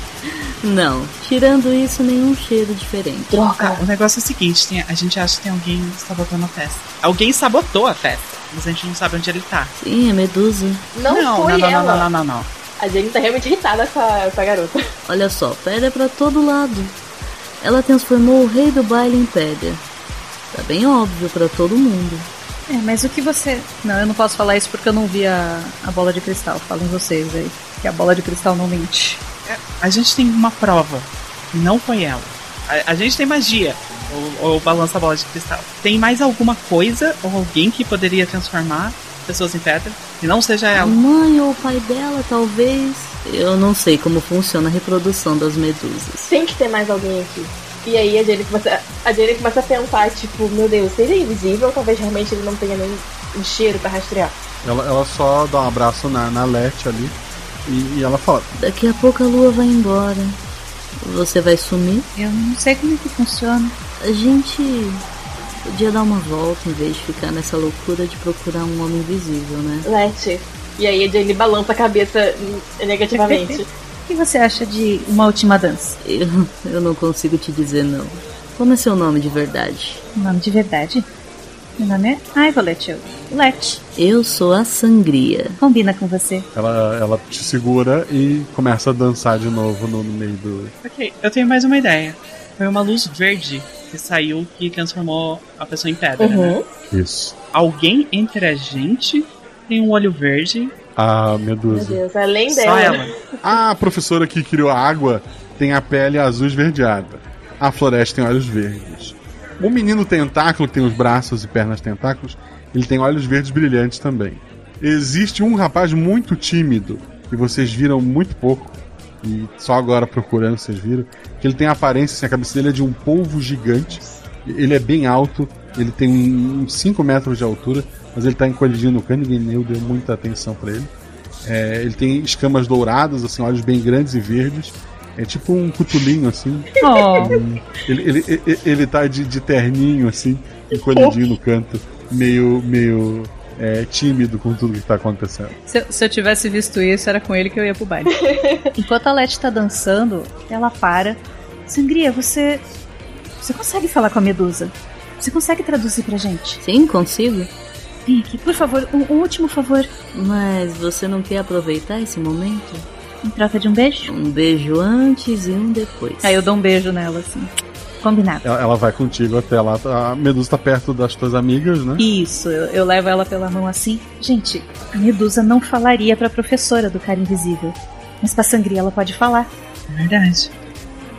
Não, tirando isso, nenhum cheiro diferente. Ah, o negócio é o seguinte, tem- a gente acha que tem alguém sabotando a festa. Alguém sabotou a festa, mas a gente não sabe onde ele tá. Sim, é Medusa. Não, não, foi não, não, ela. não, não, não, não. A Jane tá realmente irritada com essa, essa garota. Olha só, pedra pra todo lado. Ela transformou o rei do baile em pedra. Tá bem óbvio pra todo mundo. É, mas o que você. Não, eu não posso falar isso porque eu não vi a, a bola de cristal. Falem vocês aí. Que a bola de cristal não mente. É, A gente tem uma prova. Não foi ela. A, a gente tem magia. Ou, ou balança a bola de cristal. Tem mais alguma coisa ou alguém que poderia transformar pessoas em. E não seja A ela. mãe ou o pai dela, talvez. Eu não sei como funciona a reprodução das medusas. Tem que ter mais alguém aqui. E aí a Jenny começa, a Jenny começa a pensar, tipo, meu Deus, se ele é invisível, talvez realmente ele não tenha nem um cheiro pra rastrear. Ela, ela só dá um abraço na, na Lete ali e, e ela fala: Daqui a pouco a lua vai embora. Você vai sumir? Eu não sei como é que funciona. A gente podia dar uma volta em vez de ficar nessa loucura de procurar um homem invisível, né? Lete. E aí a Jenny balança a cabeça negativamente. O que você acha de uma última dança? Eu, eu não consigo te dizer não. Como é seu nome de verdade? Nome de verdade? Meu nome é Ivolet. Let. Eu sou a Sangria. Combina com você. ela, ela te segura e começa a dançar de novo no, no meio do. Ok, eu tenho mais uma ideia. Foi uma luz verde que saiu que transformou a pessoa em pedra, né? Uhum. Isso. Alguém entre a gente tem um olho verde. A Meu Medusa. Deus, além Só dela. ela. A professora que criou a água tem a pele azul esverdeada. A floresta tem olhos verdes. O menino tentáculo, que tem os braços e pernas tentáculos, ele tem olhos verdes brilhantes também. Existe um rapaz muito tímido, que vocês viram muito pouco, e só agora procurando vocês viram, que ele tem a aparência, assim, a cabeça dele é de um polvo gigante. Ele é bem alto, ele tem uns 5 metros de altura, mas ele tá encolhidinho no canto, ninguém nem deu muita atenção pra ele. É, ele tem escamas douradas, assim, olhos bem grandes e verdes. É tipo um cutulinho, assim. Oh, Ele, ele, ele, ele tá de, de terninho, assim, encolhidinho no canto, meio, meio é, tímido com tudo que tá acontecendo. se, eu- se eu tivesse visto isso, era com ele que eu ia pro baile. Enquanto a Let tá dançando, ela para. Sangria, você. Você consegue falar com a Medusa? Você consegue traduzir pra gente? Sim, consigo. Vem aqui, por favor, um, um último favor. Mas você não quer aproveitar esse momento? Em troca de um beijo? Um beijo antes e um depois. Aí eu dou um beijo nela, assim. Combinado. Ela, ela vai contigo até lá. A Medusa tá perto das tuas amigas, né? Isso, eu, eu levo ela pela mão assim. Gente, a Medusa não falaria pra professora do cara invisível. Mas pra Sangria ela pode falar. É verdade.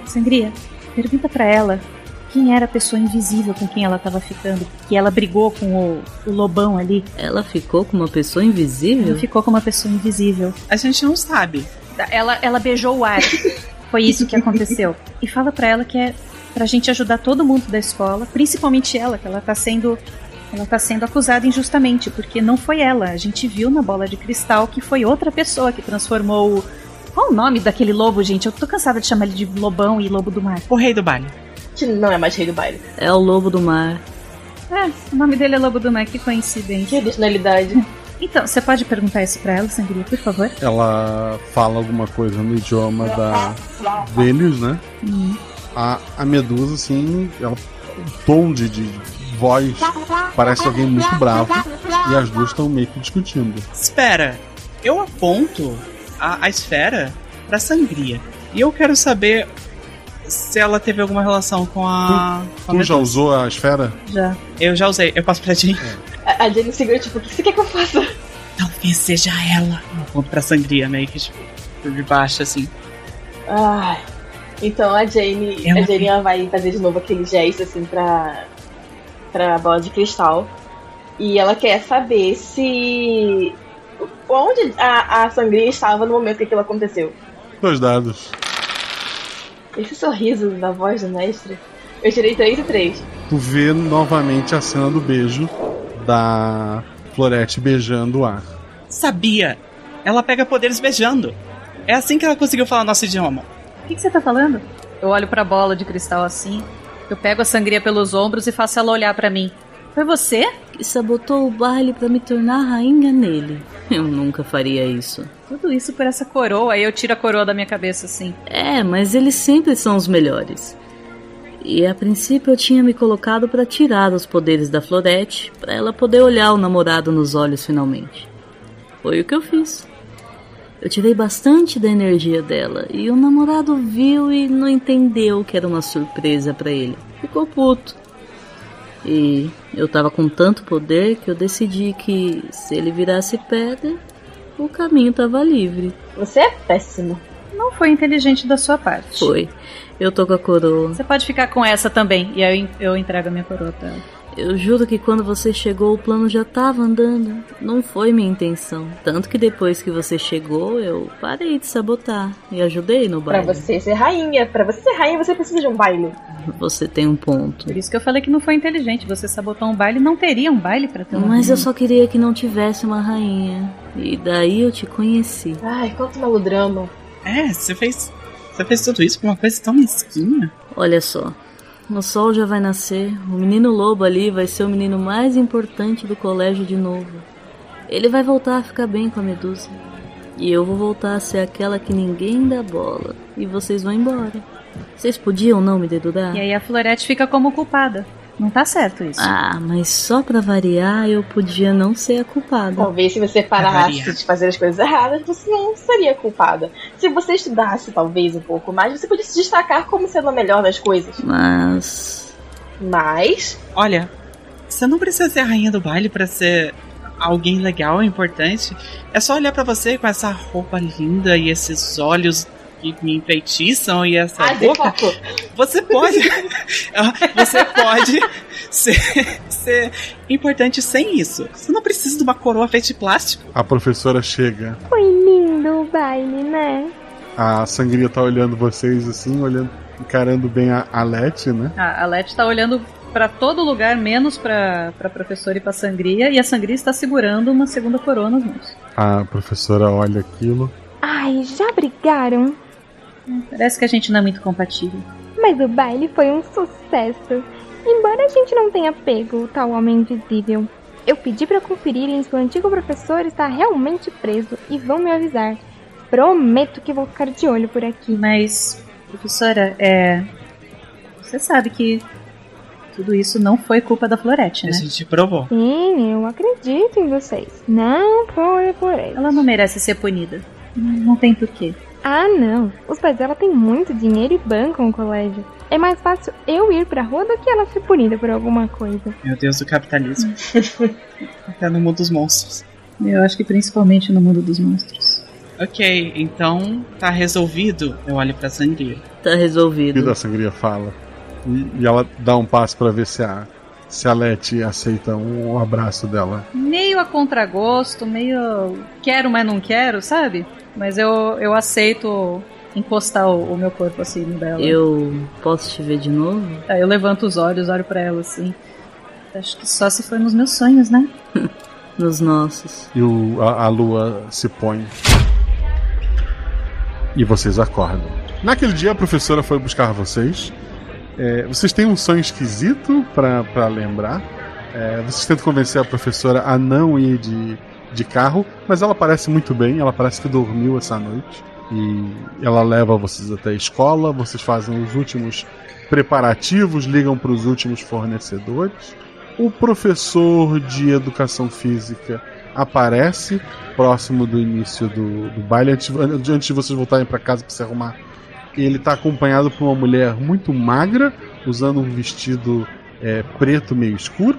Sangria, pergunta pra ela quem era a pessoa invisível com quem ela tava ficando. Que ela brigou com o, o lobão ali. Ela ficou com uma pessoa Ela invisível? ficou com uma pessoa invisível. A gente não sabe. Ela, ela beijou o ar. Foi isso que aconteceu. E fala pra ela que é pra gente ajudar todo mundo da escola, principalmente ela, que ela tá sendo. Ela tá sendo acusada injustamente, porque não foi ela. A gente viu na bola de cristal que foi outra pessoa que transformou. o- Qual o nome daquele lobo, gente? Eu tô cansada de chamar ele de lobão e lobo do mar. O rei do baile. Que não é mais rei do baile. É o lobo do mar. É, o nome dele é Lobo do Mar, que coincidência. Que originalidade. Então, você pode perguntar isso pra ela, Sangria, por favor? Ela fala alguma coisa no idioma da deles, né? Hum. A, a Medusa, assim, ela, o tom de, de voz parece alguém muito bravo. E as duas estão meio que discutindo. Espera, eu aponto a, a esfera pra sangria. E eu quero saber se ela teve alguma relação com a. com a Tu já usou a esfera? Já. Eu já usei, eu passo pra ti. A, a Jenny segura, tipo, o que você quer que eu faça? Talvez seja ela. Eu aponto pra sangria, meio que tipo, por debaixo, assim. Ai. Então a Jane, Eu a Jane ela vai fazer de novo aquele gesto assim pra, pra bola de cristal. E ela quer saber se. Onde a, a sangria estava no momento que aquilo aconteceu. Dois dados. Esse sorriso da voz do mestre. Eu tirei 3 e 3. Tu vê novamente a cena do beijo da Florete beijando o ar. Sabia! Ela pega poderes beijando. É assim que ela conseguiu falar nosso idioma. O que, que você tá falando? Eu olho pra bola de cristal assim. Eu pego a sangria pelos ombros e faço ela olhar pra mim. Foi você? Que sabotou o baile pra me tornar rainha nele. Eu nunca faria isso. Tudo isso por essa coroa. Aí eu tiro a coroa da minha cabeça assim. É, mas eles sempre são os melhores. E a princípio eu tinha me colocado pra tirar os poderes da Florete, pra ela poder olhar o namorado nos olhos finalmente. Foi o que eu fiz. Eu tirei bastante da energia dela e o namorado viu e não entendeu que era uma surpresa pra ele. Ficou puto. E eu tava com tanto poder que eu decidi que se ele virasse pedra, o caminho tava livre. Você é péssimo. Não foi inteligente da sua parte. Foi. Eu tô com a coroa. Você pode ficar com essa também. E aí eu, eu entrego a minha coroa pra ela. Eu juro que quando você chegou o plano já tava andando. Não foi minha intenção. Tanto que depois que você chegou, eu parei de sabotar e ajudei no Pra baile. você ser rainha, pra você ser rainha, você precisa de um baile. Você tem um ponto. Por isso que eu falei que não foi inteligente. Você sabotou um baile, não teria um baile pra ter uma Mas eu rainha. só queria que não tivesse uma rainha. E daí eu te conheci. Ai, quanto melodrama. É, você fez. Você fez tudo isso por uma coisa tão mesquinha. Olha só. O sol já vai nascer. O menino lobo ali vai ser o menino mais importante do colégio de novo. Ele vai voltar a ficar bem com a medusa. E eu vou voltar a ser aquela que ninguém dá bola. E vocês vão embora. Vocês podiam não me dedurar? E aí a Florete fica como culpada. Não tá certo isso. Ah, mas só pra variar eu podia não ser a culpada. Talvez se você parasse de fazer as coisas erradas, você não seria culpada. Se você estudasse talvez um pouco mais, você podia se destacar como sendo a melhor das coisas. Mas. Mas, Olha, você não precisa ser a rainha do baile pra ser alguém legal e importante. É só olhar pra você com essa roupa linda e esses olhos que me enfeitiçam e essa ai, boca. Você pode. Ah, você pode ser, ser importante sem isso. Você não precisa de uma coroa feita de plástico. A professora chega. Foi lindo o baile, né? A sangria tá olhando vocês assim, olhando, encarando bem a, a Leti, né? A, a Leti tá olhando pra todo lugar, menos pra, pra professora e pra sangria. E a sangria está segurando uma segunda coroa nas mãos. A professora olha aquilo. Ai, já brigaram? Parece que a gente não é muito compatível. Mas o baile foi um sucesso. Embora a gente não tenha pego o tal homem invisível. Eu pedi pra conferirem se o antigo professor está realmente preso e vão me avisar. Prometo que vou ficar de olho por aqui. Mas, professora, é. Você sabe que tudo isso não foi culpa da Florete, A né? gente provou. Sim, eu acredito em vocês. Não foi por ele. Ela não merece ser punida. Não, não tem porquê. Ah, não. Os pais dela têm muito dinheiro e bancam o colégio. É mais fácil eu ir pra rua do que ela ser punida por alguma coisa. Meu Deus do capitalismo. Até no mundo dos monstros. Eu acho que principalmente no mundo dos monstros. Ok, então tá resolvido. Eu olho pra sangria. Tá E resolvido. da sangria fala. E, e ela dá um passo pra ver se a, se a Leti aceita um abraço dela. Meio a contragosto, meio quero, mas não quero, sabe? Mas eu, eu aceito encostar o, o meu corpo assim no dela. Eu posso te ver de novo? Aí eu levanto os olhos, olho pra ela assim. Acho que só se for nos meus sonhos, né? Nos nossos. E o, a, a lua se põe. E vocês acordam. Naquele dia a professora foi buscar vocês. É, vocês têm um sonho esquisito pra pra lembrar. É, vocês tentam convencer a professora a não ir de, de carro, mas ela parece muito bem, ela parece que dormiu essa noite. E ela leva vocês até a escola, vocês fazem os últimos preparativos, ligam para os últimos fornecedores. O professor de educação física aparece próximo do início do, do baile, antes, antes de vocês voltarem para casa para se arrumar. Ele está acompanhado por uma mulher muito magra, usando um vestido é, preto meio escuro.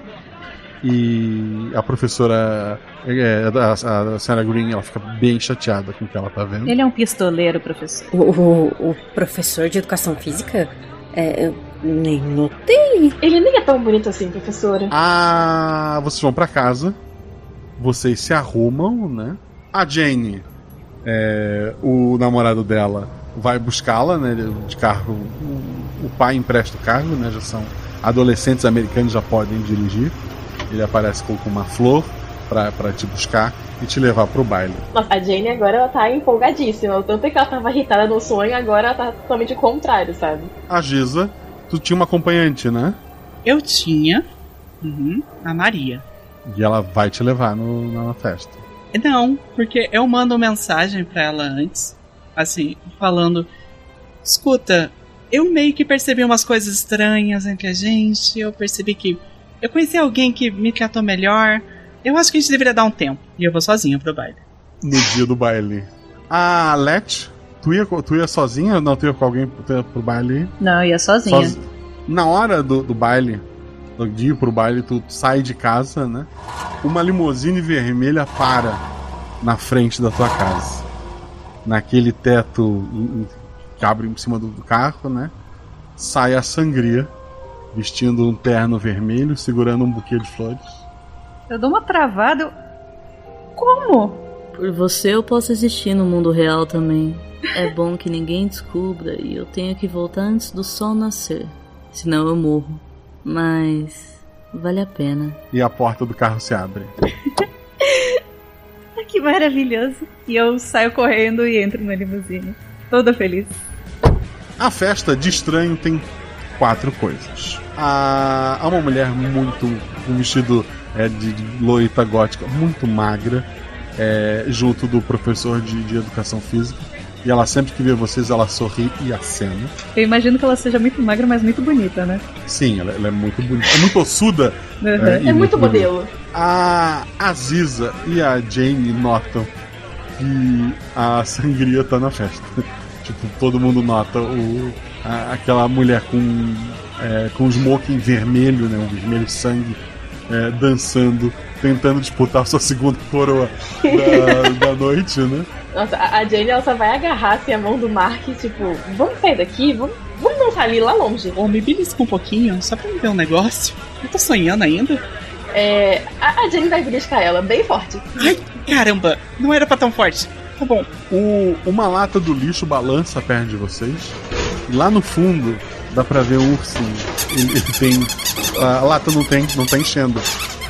E a professora, é, a, a, senhora Green, ela fica bem chateada com o que ela tá vendo. Ele é um pistoleiro, professor. O, o, o professor de educação física? É, eu nem notei. ele nem é tão bonito assim, professora. Ah, vocês vão pra casa. Vocês se arrumam, né? A Jane, é, o namorado dela, vai buscá-la, né? De carro. O, o pai empresta o carro, né? Já são adolescentes americanos, já podem dirigir. Ele aparece com com uma flor pra, pra te buscar e te levar pro baile. Nossa, a Jane agora ela tá empolgadíssima. O tanto é que ela tava irritada no sonho, agora ela tá totalmente o contrário, sabe? A Giza, tu tinha uma acompanhante, né? Eu tinha uhum, a Maria. E ela vai te levar no, na festa. Não, porque eu mando mensagem pra ela antes, assim, falando: escuta, eu meio que percebi umas coisas estranhas entre a gente. Eu percebi que eu conheci alguém que me tratou melhor. Eu acho que a gente deveria dar um tempo. E eu vou sozinha pro baile. No dia do baile. A Let, tu ia, tu ia sozinha? Não, tu ia com alguém pro, pro baile? Não, eu ia sozinha. Sozi- Na hora do, do baile, do dia ir pro baile, tu sai de casa, né? Uma limusine vermelha para na frente da tua casa. Naquele teto que abre em cima do, do carro, né? Sai a sangria vestindo um terno vermelho, segurando um buquê de flores. Eu dou uma travada. Eu... Como? Por você eu posso existir no mundo real também. É bom que ninguém descubra e eu tenho que voltar antes do sol nascer. Senão eu morro. Mas vale a pena. E a porta do carro se abre. que maravilhoso. E eu saio correndo e entro na limusine. Toda feliz. A festa de estranho tem quatro coisas. Há, há uma mulher muito. um vestido é, de, loita gótica, muito magra, é, junto do professor de, de educação física. E ela sempre que vê vocês, ela sorri e acena. Eu imagino que ela seja muito magra, mas muito bonita, né? Sim, ela, ela é muito bonita. É muito ossuda. Uhum. É, é, muito modelo. A Aziza e a Jane notam que a sangria tá na festa. tipo, todo mundo nota o, a, aquela mulher com, é, com smoking vermelho, né? Um vermelho sangue, é, dançando, tentando disputar sua segunda coroa da, da noite, né? Nossa, a Jane ela só vai agarrar assim, a mão do Mark, tipo, vamos sair daqui, vamos, vamos dançar ali lá longe. Ô, me belisca um pouquinho, só pra me ver um negócio. Eu tô sonhando ainda. É, a, a Jane vai beliscar ela bem forte. Ai, caramba, não era pra tão forte. Tá bom. O, uma lata do lixo balança perto de vocês. E lá no fundo dá pra ver um ursinho. Ele, ele tem. A lata não tem, não tá enchendo.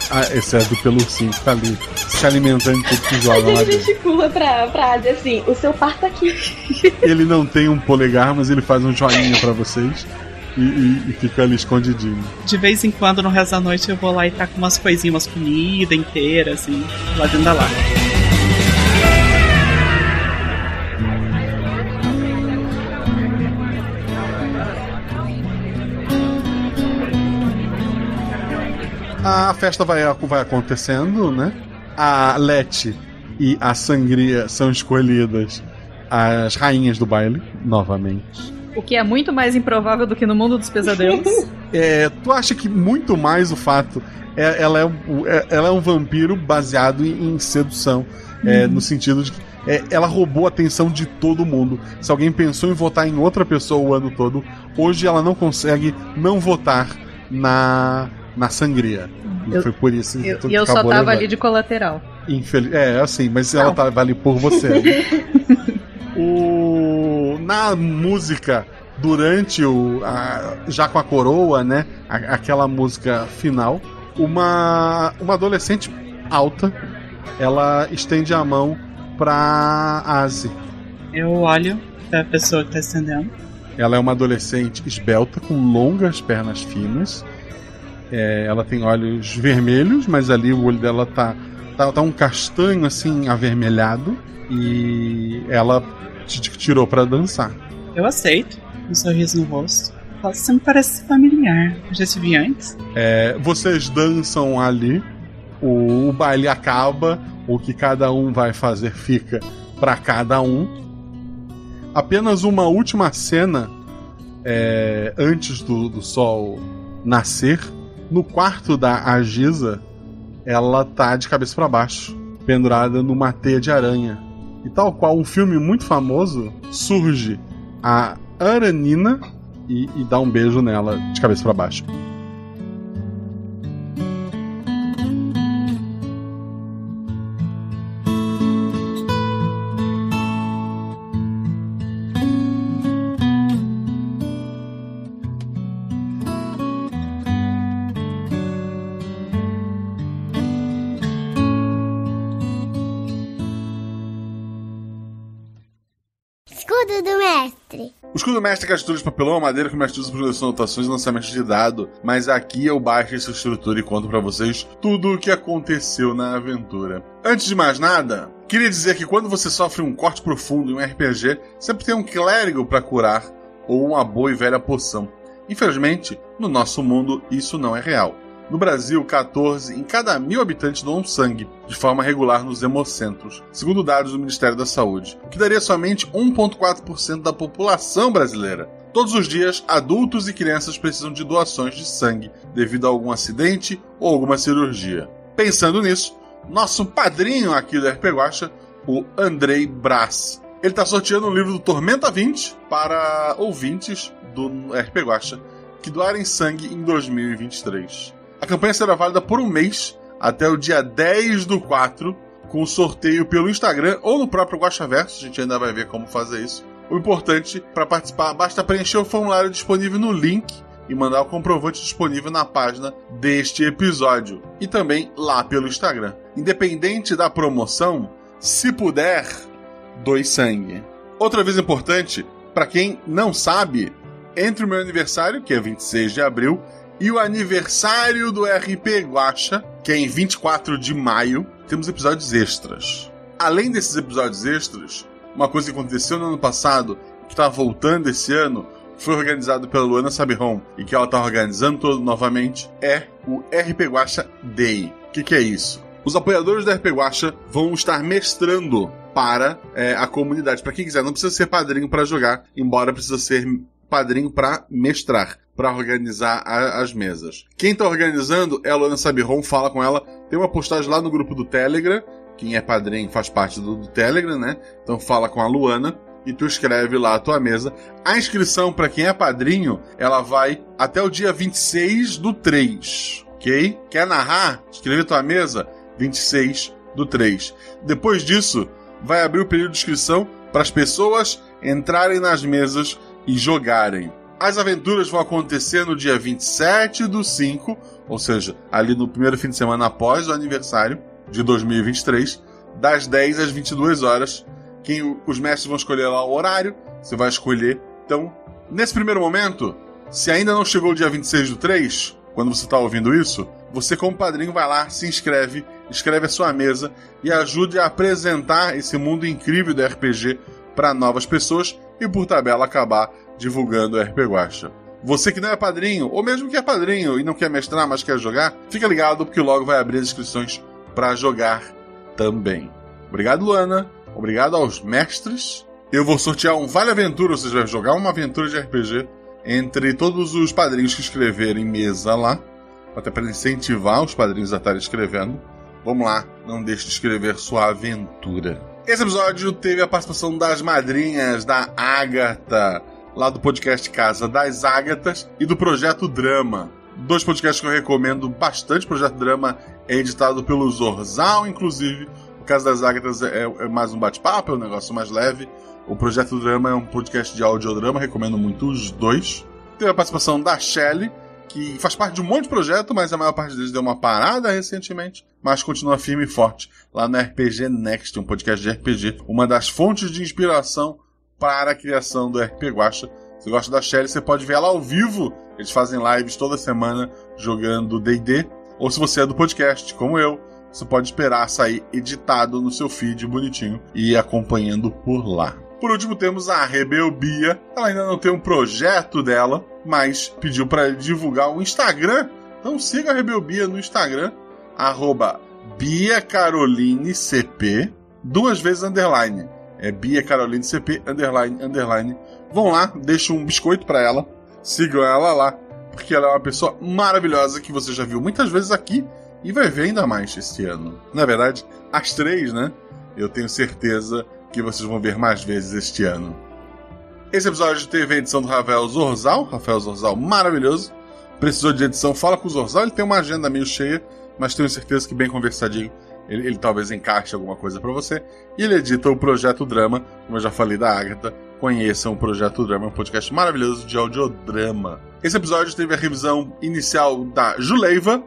Ah, exceto pelo ursinho que tá ali se alimentando de tudo que joga lá Ele gesticula pra, pra Adi assim, o seu par tá aqui. Ele não tem um polegar, mas ele faz um joinha pra vocês. E, e, e, fica ali escondidinho. De vez em quando, no resto da noite, eu vou lá e tá com umas coisinhas, umas comida inteira, assim, lá dentro da lata. A festa vai, vai acontecendo, né? A Leti e a Sangria são escolhidas as rainhas do baile, novamente. O que é muito mais improvável do que no mundo dos pesadelos. é, tu acha que muito mais o fato. É, ela, é, é, ela é um vampiro baseado em, em sedução. Uhum. No sentido de que é, ela roubou a atenção de todo mundo. Se alguém pensou em votar em outra pessoa o ano todo, hoje ela não consegue não votar na, na sangria. E eu, foi por isso que eu, eu só tava levando. ali de colateral. Infeliz... É, assim, mas não. ela tava ali por você. Né? o... Na música, durante o. A... já com a coroa, né? A... aquela música final, uma, uma adolescente alta ela estende a mão pra Asi. Eu olho pra pessoa que tá estendendo. Ela é uma adolescente esbelta, com longas pernas finas é, ela tem olhos vermelhos, mas ali o olho dela tá, tá, tá um castanho assim avermelhado e ela te tirou para dançar. Eu aceito, um sorriso no rosto. Você me parece familiar. Já se vi antes? É, vocês dançam ali, o, o baile acaba, o que cada um vai fazer fica para cada um. Apenas uma última cena é, antes do, do sol nascer no quarto da Agisa, ela tá de cabeça para baixo, pendurada numa teia de aranha. E tal qual um filme muito famoso, surge a Aranina e, e dá um beijo nela de cabeça para baixo. Escudo mestre captura de papelão, madeira que o mestre usa para produção anotações e lançamentos de dado, mas aqui eu baixo essa estrutura e conto para vocês tudo o que aconteceu na aventura. Antes de mais nada, queria dizer que quando você sofre um corte profundo em um RPG, sempre tem um clérigo para curar ou uma boa e velha poção. Infelizmente, no nosso mundo isso não é real. No Brasil, 14 em cada mil habitantes doam sangue, de forma regular nos hemocentros, segundo dados do Ministério da Saúde, o que daria somente 1,4% da população brasileira. Todos os dias, adultos e crianças precisam de doações de sangue devido a algum acidente ou alguma cirurgia. Pensando nisso, nosso padrinho aqui do RP Guacha, o Andrei Brás. Ele está sorteando o livro do Tormenta 20 para ouvintes do RP Guacha que doarem sangue em 2023. A campanha será válida por um mês, até o dia 10 do 4, com sorteio pelo Instagram ou no próprio Guaxaverso, a gente ainda vai ver como fazer isso. O importante, para participar, basta preencher o formulário disponível no link e mandar o comprovante disponível na página deste episódio e também lá pelo Instagram. Independente da promoção, se puder, doe sangue. Outra vez importante, para quem não sabe, entre o meu aniversário, que é 26 de abril, e o aniversário do RP Guacha, que é em 24 de maio, temos episódios extras. Além desses episódios extras, uma coisa que aconteceu no ano passado, que está voltando esse ano, foi organizado pela Luana Sabiron e que ela está organizando todo novamente, é o RP Guacha Day. O que, que é isso? Os apoiadores do RP Guacha vão estar mestrando para é, a comunidade. Para quem quiser, não precisa ser padrinho para jogar, embora precisa ser padrinho para mestrar, para organizar a, as mesas. Quem está organizando é a Luana Sabiron, fala com ela. Tem uma postagem lá no grupo do Telegram. Quem é padrinho faz parte do, do Telegram, né? Então fala com a Luana e tu escreve lá a tua mesa. A inscrição para quem é padrinho, ela vai até o dia 26 do 3, ok? Quer narrar? Escreve tua mesa 26 do 3. Depois disso, vai abrir o período de inscrição para as pessoas entrarem nas mesas e jogarem. As aventuras vão acontecer no dia 27 do 5, ou seja, ali no primeiro fim de semana após o aniversário de 2023, das 10 às 22 horas. Quem os mestres vão escolher lá o horário, você vai escolher. Então, nesse primeiro momento, se ainda não chegou o dia 26 do 3, quando você está ouvindo isso, você como padrinho vai lá, se inscreve, escreve a sua mesa e ajude a apresentar esse mundo incrível do RPG para novas pessoas e por tabela acabar divulgando o RP Guacha. Você que não é padrinho, ou mesmo que é padrinho e não quer mestrar, mas quer jogar, fica ligado porque logo vai abrir as inscrições para jogar também. Obrigado, Luana. Obrigado aos mestres. Eu vou sortear um Vale Aventura, ou seja, vai jogar uma aventura de RPG entre todos os padrinhos que escreverem mesa lá, até para incentivar os padrinhos a estarem escrevendo. Vamos lá, não deixe de escrever sua aventura. Esse episódio teve a participação das madrinhas da Ágata, lá do podcast Casa das Ágatas, e do Projeto Drama. Dois podcasts que eu recomendo bastante. O Projeto Drama é editado pelo Zorzal, inclusive. O Casa das Ágatas é, é mais um bate-papo, é um negócio mais leve. O Projeto Drama é um podcast de audiodrama, recomendo muito os dois. Teve a participação da Shelley, que faz parte de um monte de projeto, mas a maior parte deles deu uma parada recentemente, mas continua firme e forte lá no RPG Next, um podcast de RPG, uma das fontes de inspiração para a criação do RP Guacha. Se gosta da Shelly, você pode ver ela ao vivo. Eles fazem lives toda semana jogando D&D. Ou se você é do podcast, como eu, você pode esperar sair editado no seu feed bonitinho e acompanhando por lá. Por último, temos a Rebelbia. Ela ainda não tem um projeto dela, mas pediu para divulgar o Instagram. Então siga a Rebelbia no Instagram, arroba BiaCarolineCP, duas vezes underline. É Bia Caroline CP, underline, underline. Vão lá, deixem um biscoito para ela, sigam ela lá, porque ela é uma pessoa maravilhosa que você já viu muitas vezes aqui e vai ver ainda mais este ano. Na verdade, as três, né? Eu tenho certeza que vocês vão ver mais vezes este ano. Esse episódio teve a edição do Rafael Zorzal, Rafael Zorzal maravilhoso. Precisou de edição, fala com o Zorzal, ele tem uma agenda meio cheia, mas tenho certeza que bem conversadinho ele, ele talvez encaixe alguma coisa para você. E ele edita o Projeto Drama, como eu já falei da Agatha. Conheçam o Projeto Drama, um podcast maravilhoso de audiodrama. Esse episódio teve a revisão inicial da Juleiva,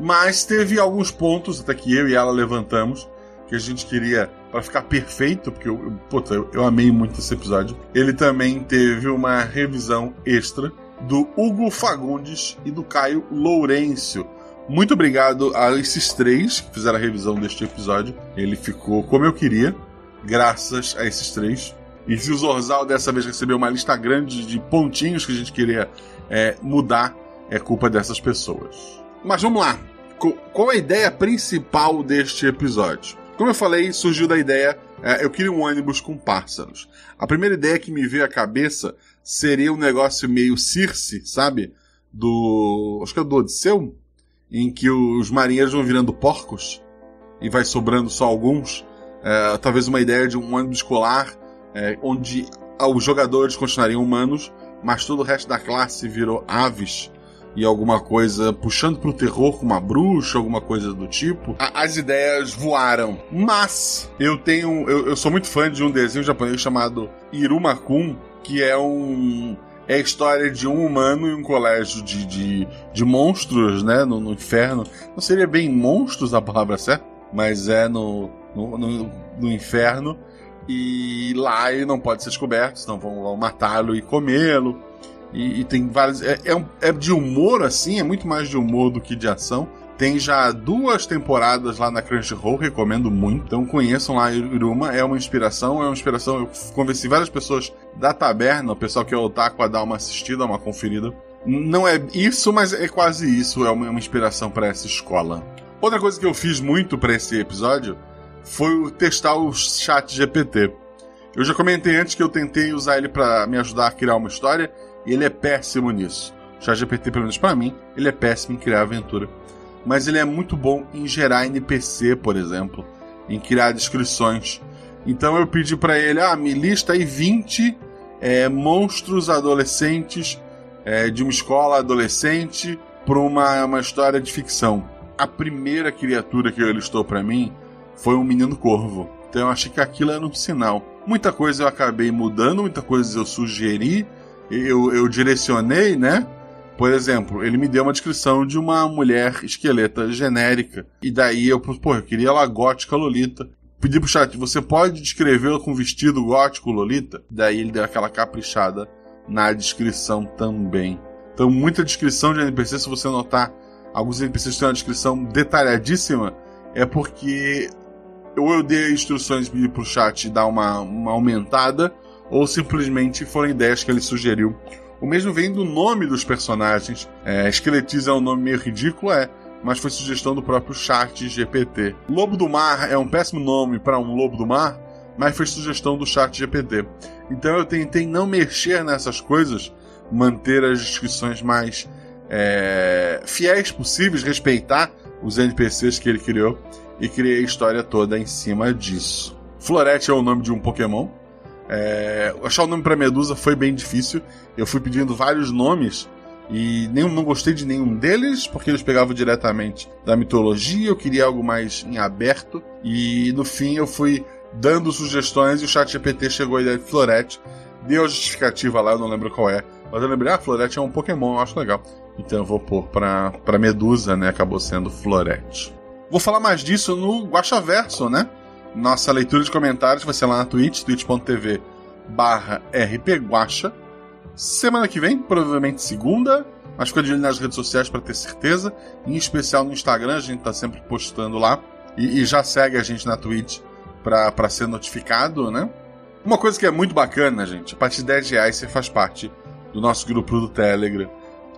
mas teve alguns pontos, até que eu e ela levantamos, que a gente queria para ficar perfeito, porque eu, puta, eu, eu amei muito esse episódio. Ele também teve uma revisão extra do Hugo Fagundes e do Caio Lourenço. Muito obrigado a esses três que fizeram a revisão deste episódio. Ele ficou como eu queria, graças a esses três. E se o Zorzal dessa vez recebeu uma lista grande de pontinhos que a gente queria é, mudar, é culpa dessas pessoas. Mas vamos lá. Qual a ideia principal deste episódio? Como eu falei, surgiu da ideia. É, eu queria um ônibus com pássaros. A primeira ideia que me veio à cabeça seria um negócio meio Circe, sabe? Do. Acho que é do Odisseu em que os marinheiros vão virando porcos e vai sobrando só alguns. É, talvez uma ideia de um ônibus escolar é, onde os jogadores continuariam humanos, mas todo o resto da classe virou aves e alguma coisa puxando pro terror com uma bruxa, alguma coisa do tipo, a, as ideias voaram. Mas eu tenho. Eu, eu, sou muito fã de um desenho japonês chamado Irumakun, que é um. É a história de um humano em um colégio de, de, de monstros, né? No, no, inferno. Não seria bem monstros a palavra certa, mas é no, no, no, no inferno. E lá ele não pode ser descoberto, senão vão, vão matá-lo e comê-lo. E, e tem vários. É, é, é, de humor, assim, é muito mais de humor do que de ação. Tem já duas temporadas lá na Crunchyroll, recomendo muito. Então conheçam lá Iruma, é uma inspiração, é uma inspiração. Eu convenci várias pessoas da taberna, o pessoal que é otaku, a dar uma assistida, uma conferida. Não é isso, mas é quase isso, é uma, uma inspiração para essa escola. Outra coisa que eu fiz muito para esse episódio foi testar o chat GPT. Eu já comentei antes que eu tentei usar ele para me ajudar a criar uma história e ele é péssimo nisso. O ChatGPT, pelo menos para mim, ele é péssimo em criar aventura. Mas ele é muito bom em gerar NPC, por exemplo, em criar descrições. Então eu pedi para ele, ah, me lista aí 20 é, monstros adolescentes é, de uma escola adolescente para uma, uma história de ficção. A primeira criatura que ele listou para mim foi um menino corvo. Então eu achei que aquilo era um sinal. Muita coisa eu acabei mudando, muita coisa eu sugeri, eu, eu direcionei, né? Por exemplo, ele me deu uma descrição de uma mulher esqueleta genérica. E daí eu, pô, eu queria ela gótica Lolita. Pedi pro chat, você pode descrevê-la com vestido gótico Lolita? Daí ele deu aquela caprichada na descrição também. Então, muita descrição de NPC, se você notar, alguns NPCs têm uma descrição detalhadíssima, é porque ou eu dei instruções pro chat dar uma, uma aumentada, ou simplesmente foram ideias que ele sugeriu. O mesmo vem do nome dos personagens. É, Esqueletiz é um nome meio ridículo, é, mas foi sugestão do próprio chat GPT. Lobo do Mar é um péssimo nome para um lobo do mar, mas foi sugestão do chat GPT. Então eu tentei não mexer nessas coisas, manter as descrições mais é, fiéis possíveis, respeitar os NPCs que ele criou e criei a história toda em cima disso. Florete é o nome de um Pokémon, é, achar o nome para Medusa foi bem difícil. Eu fui pedindo vários nomes e nenhum, não gostei de nenhum deles, porque eles pegavam diretamente da mitologia. Eu queria algo mais em aberto. E no fim eu fui dando sugestões e o chat GPT chegou a ideia de Florete. Deu a justificativa lá, eu não lembro qual é. Mas eu lembrei, ah, Florete é um Pokémon, eu acho legal. Então eu vou pôr pra, pra Medusa, né? Acabou sendo Florete. Vou falar mais disso no Guaxaverso, né? Nossa leitura de comentários vai ser lá na Twitch, twitch.tv barra rpguacha. Semana que vem, provavelmente segunda, mas fica de olho nas redes sociais para ter certeza. Em especial no Instagram, a gente tá sempre postando lá. E, e já segue a gente na Twitch para ser notificado, né? Uma coisa que é muito bacana, gente, a partir de 10 reais você faz parte do nosso grupo do Telegram.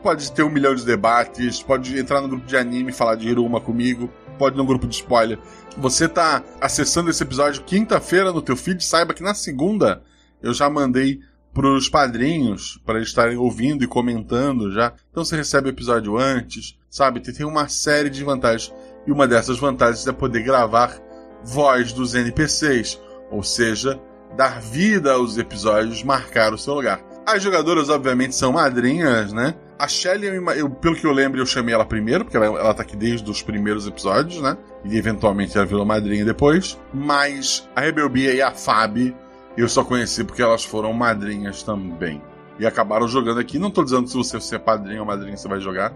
Pode ter um milhão de debates, pode entrar no grupo de anime e falar de Hiruma comigo, pode ir no grupo de spoiler. Você tá acessando esse episódio quinta-feira no teu feed, saiba que na segunda eu já mandei pros padrinhos para eles estarem ouvindo e comentando já. Então você recebe o episódio antes, sabe? Tem uma série de vantagens. E uma dessas vantagens é poder gravar voz dos NPCs, ou seja, dar vida aos episódios, marcar o seu lugar. As jogadoras, obviamente, são madrinhas, né? A Shelly, eu, pelo que eu lembro, eu chamei ela primeiro, porque ela, ela tá aqui desde os primeiros episódios, né? E eventualmente ela virou madrinha depois. Mas a Rebelbia e a Fabi eu só conheci porque elas foram madrinhas também. E acabaram jogando aqui. Não tô dizendo se você ser padrinho ou madrinha você vai jogar.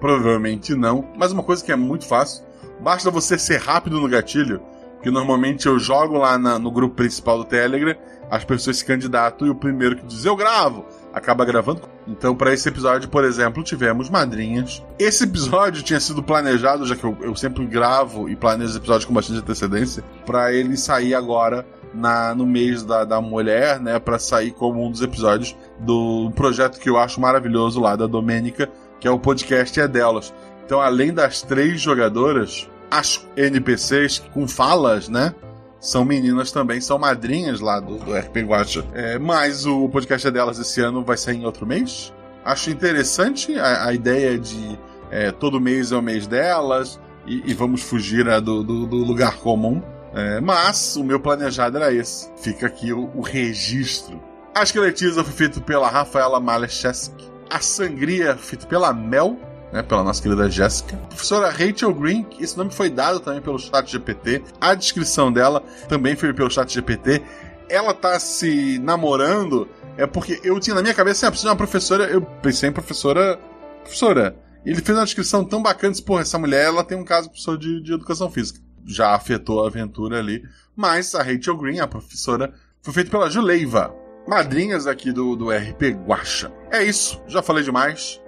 Provavelmente não. Mas uma coisa que é muito fácil: basta você ser rápido no gatilho. Que normalmente eu jogo lá na, no grupo principal do Telegram, as pessoas se candidatam e o primeiro que diz eu gravo, acaba gravando. Então, para esse episódio, por exemplo, tivemos madrinhas. Esse episódio tinha sido planejado, já que eu, eu sempre gravo e planejo os episódios com bastante antecedência, para ele sair agora na, no mês da, da mulher, né, para sair como um dos episódios do projeto que eu acho maravilhoso lá da Domênica, que é o podcast é delas. Então, além das três jogadoras, as NPCs com falas, né? São meninas também, são madrinhas lá do, do RP Guacha. É, mas o podcast é delas esse ano vai sair em outro mês. Acho interessante a, a ideia de é, todo mês é o mês delas e, e vamos fugir né, do, do, do, lugar comum. É, mas o meu planejado era esse. Fica aqui o, o registro. A esqueletiza foi feito pela Rafaela Malecheski. A sangria feita pela Mel, né, pela nossa querida Jéssica. Professora Rachel Green, esse nome foi dado também pelo chat GPT. A descrição dela também foi pelo chat GPT. Ela tá se namorando, é porque eu tinha na minha cabeça, assim, ah, precisa de uma professora, eu pensei em professora. Professora. Ele fez uma descrição tão bacana, disse, porra, essa mulher ela tem um caso professor de, de educação física. Já afetou a aventura ali. Mas a Rachel Green, a professora, foi feita pela Juleiva, madrinhas aqui do, do RP Guacha. É isso, já falei demais.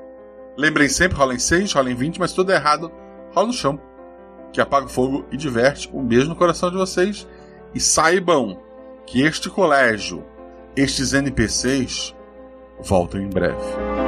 Lembrem sempre, rola em 6, rola em 20, mas tudo errado, rola no chão. Que apaga o fogo e diverte. Um beijo no coração de vocês. E saibam que este colégio, estes NPCs, voltam em breve.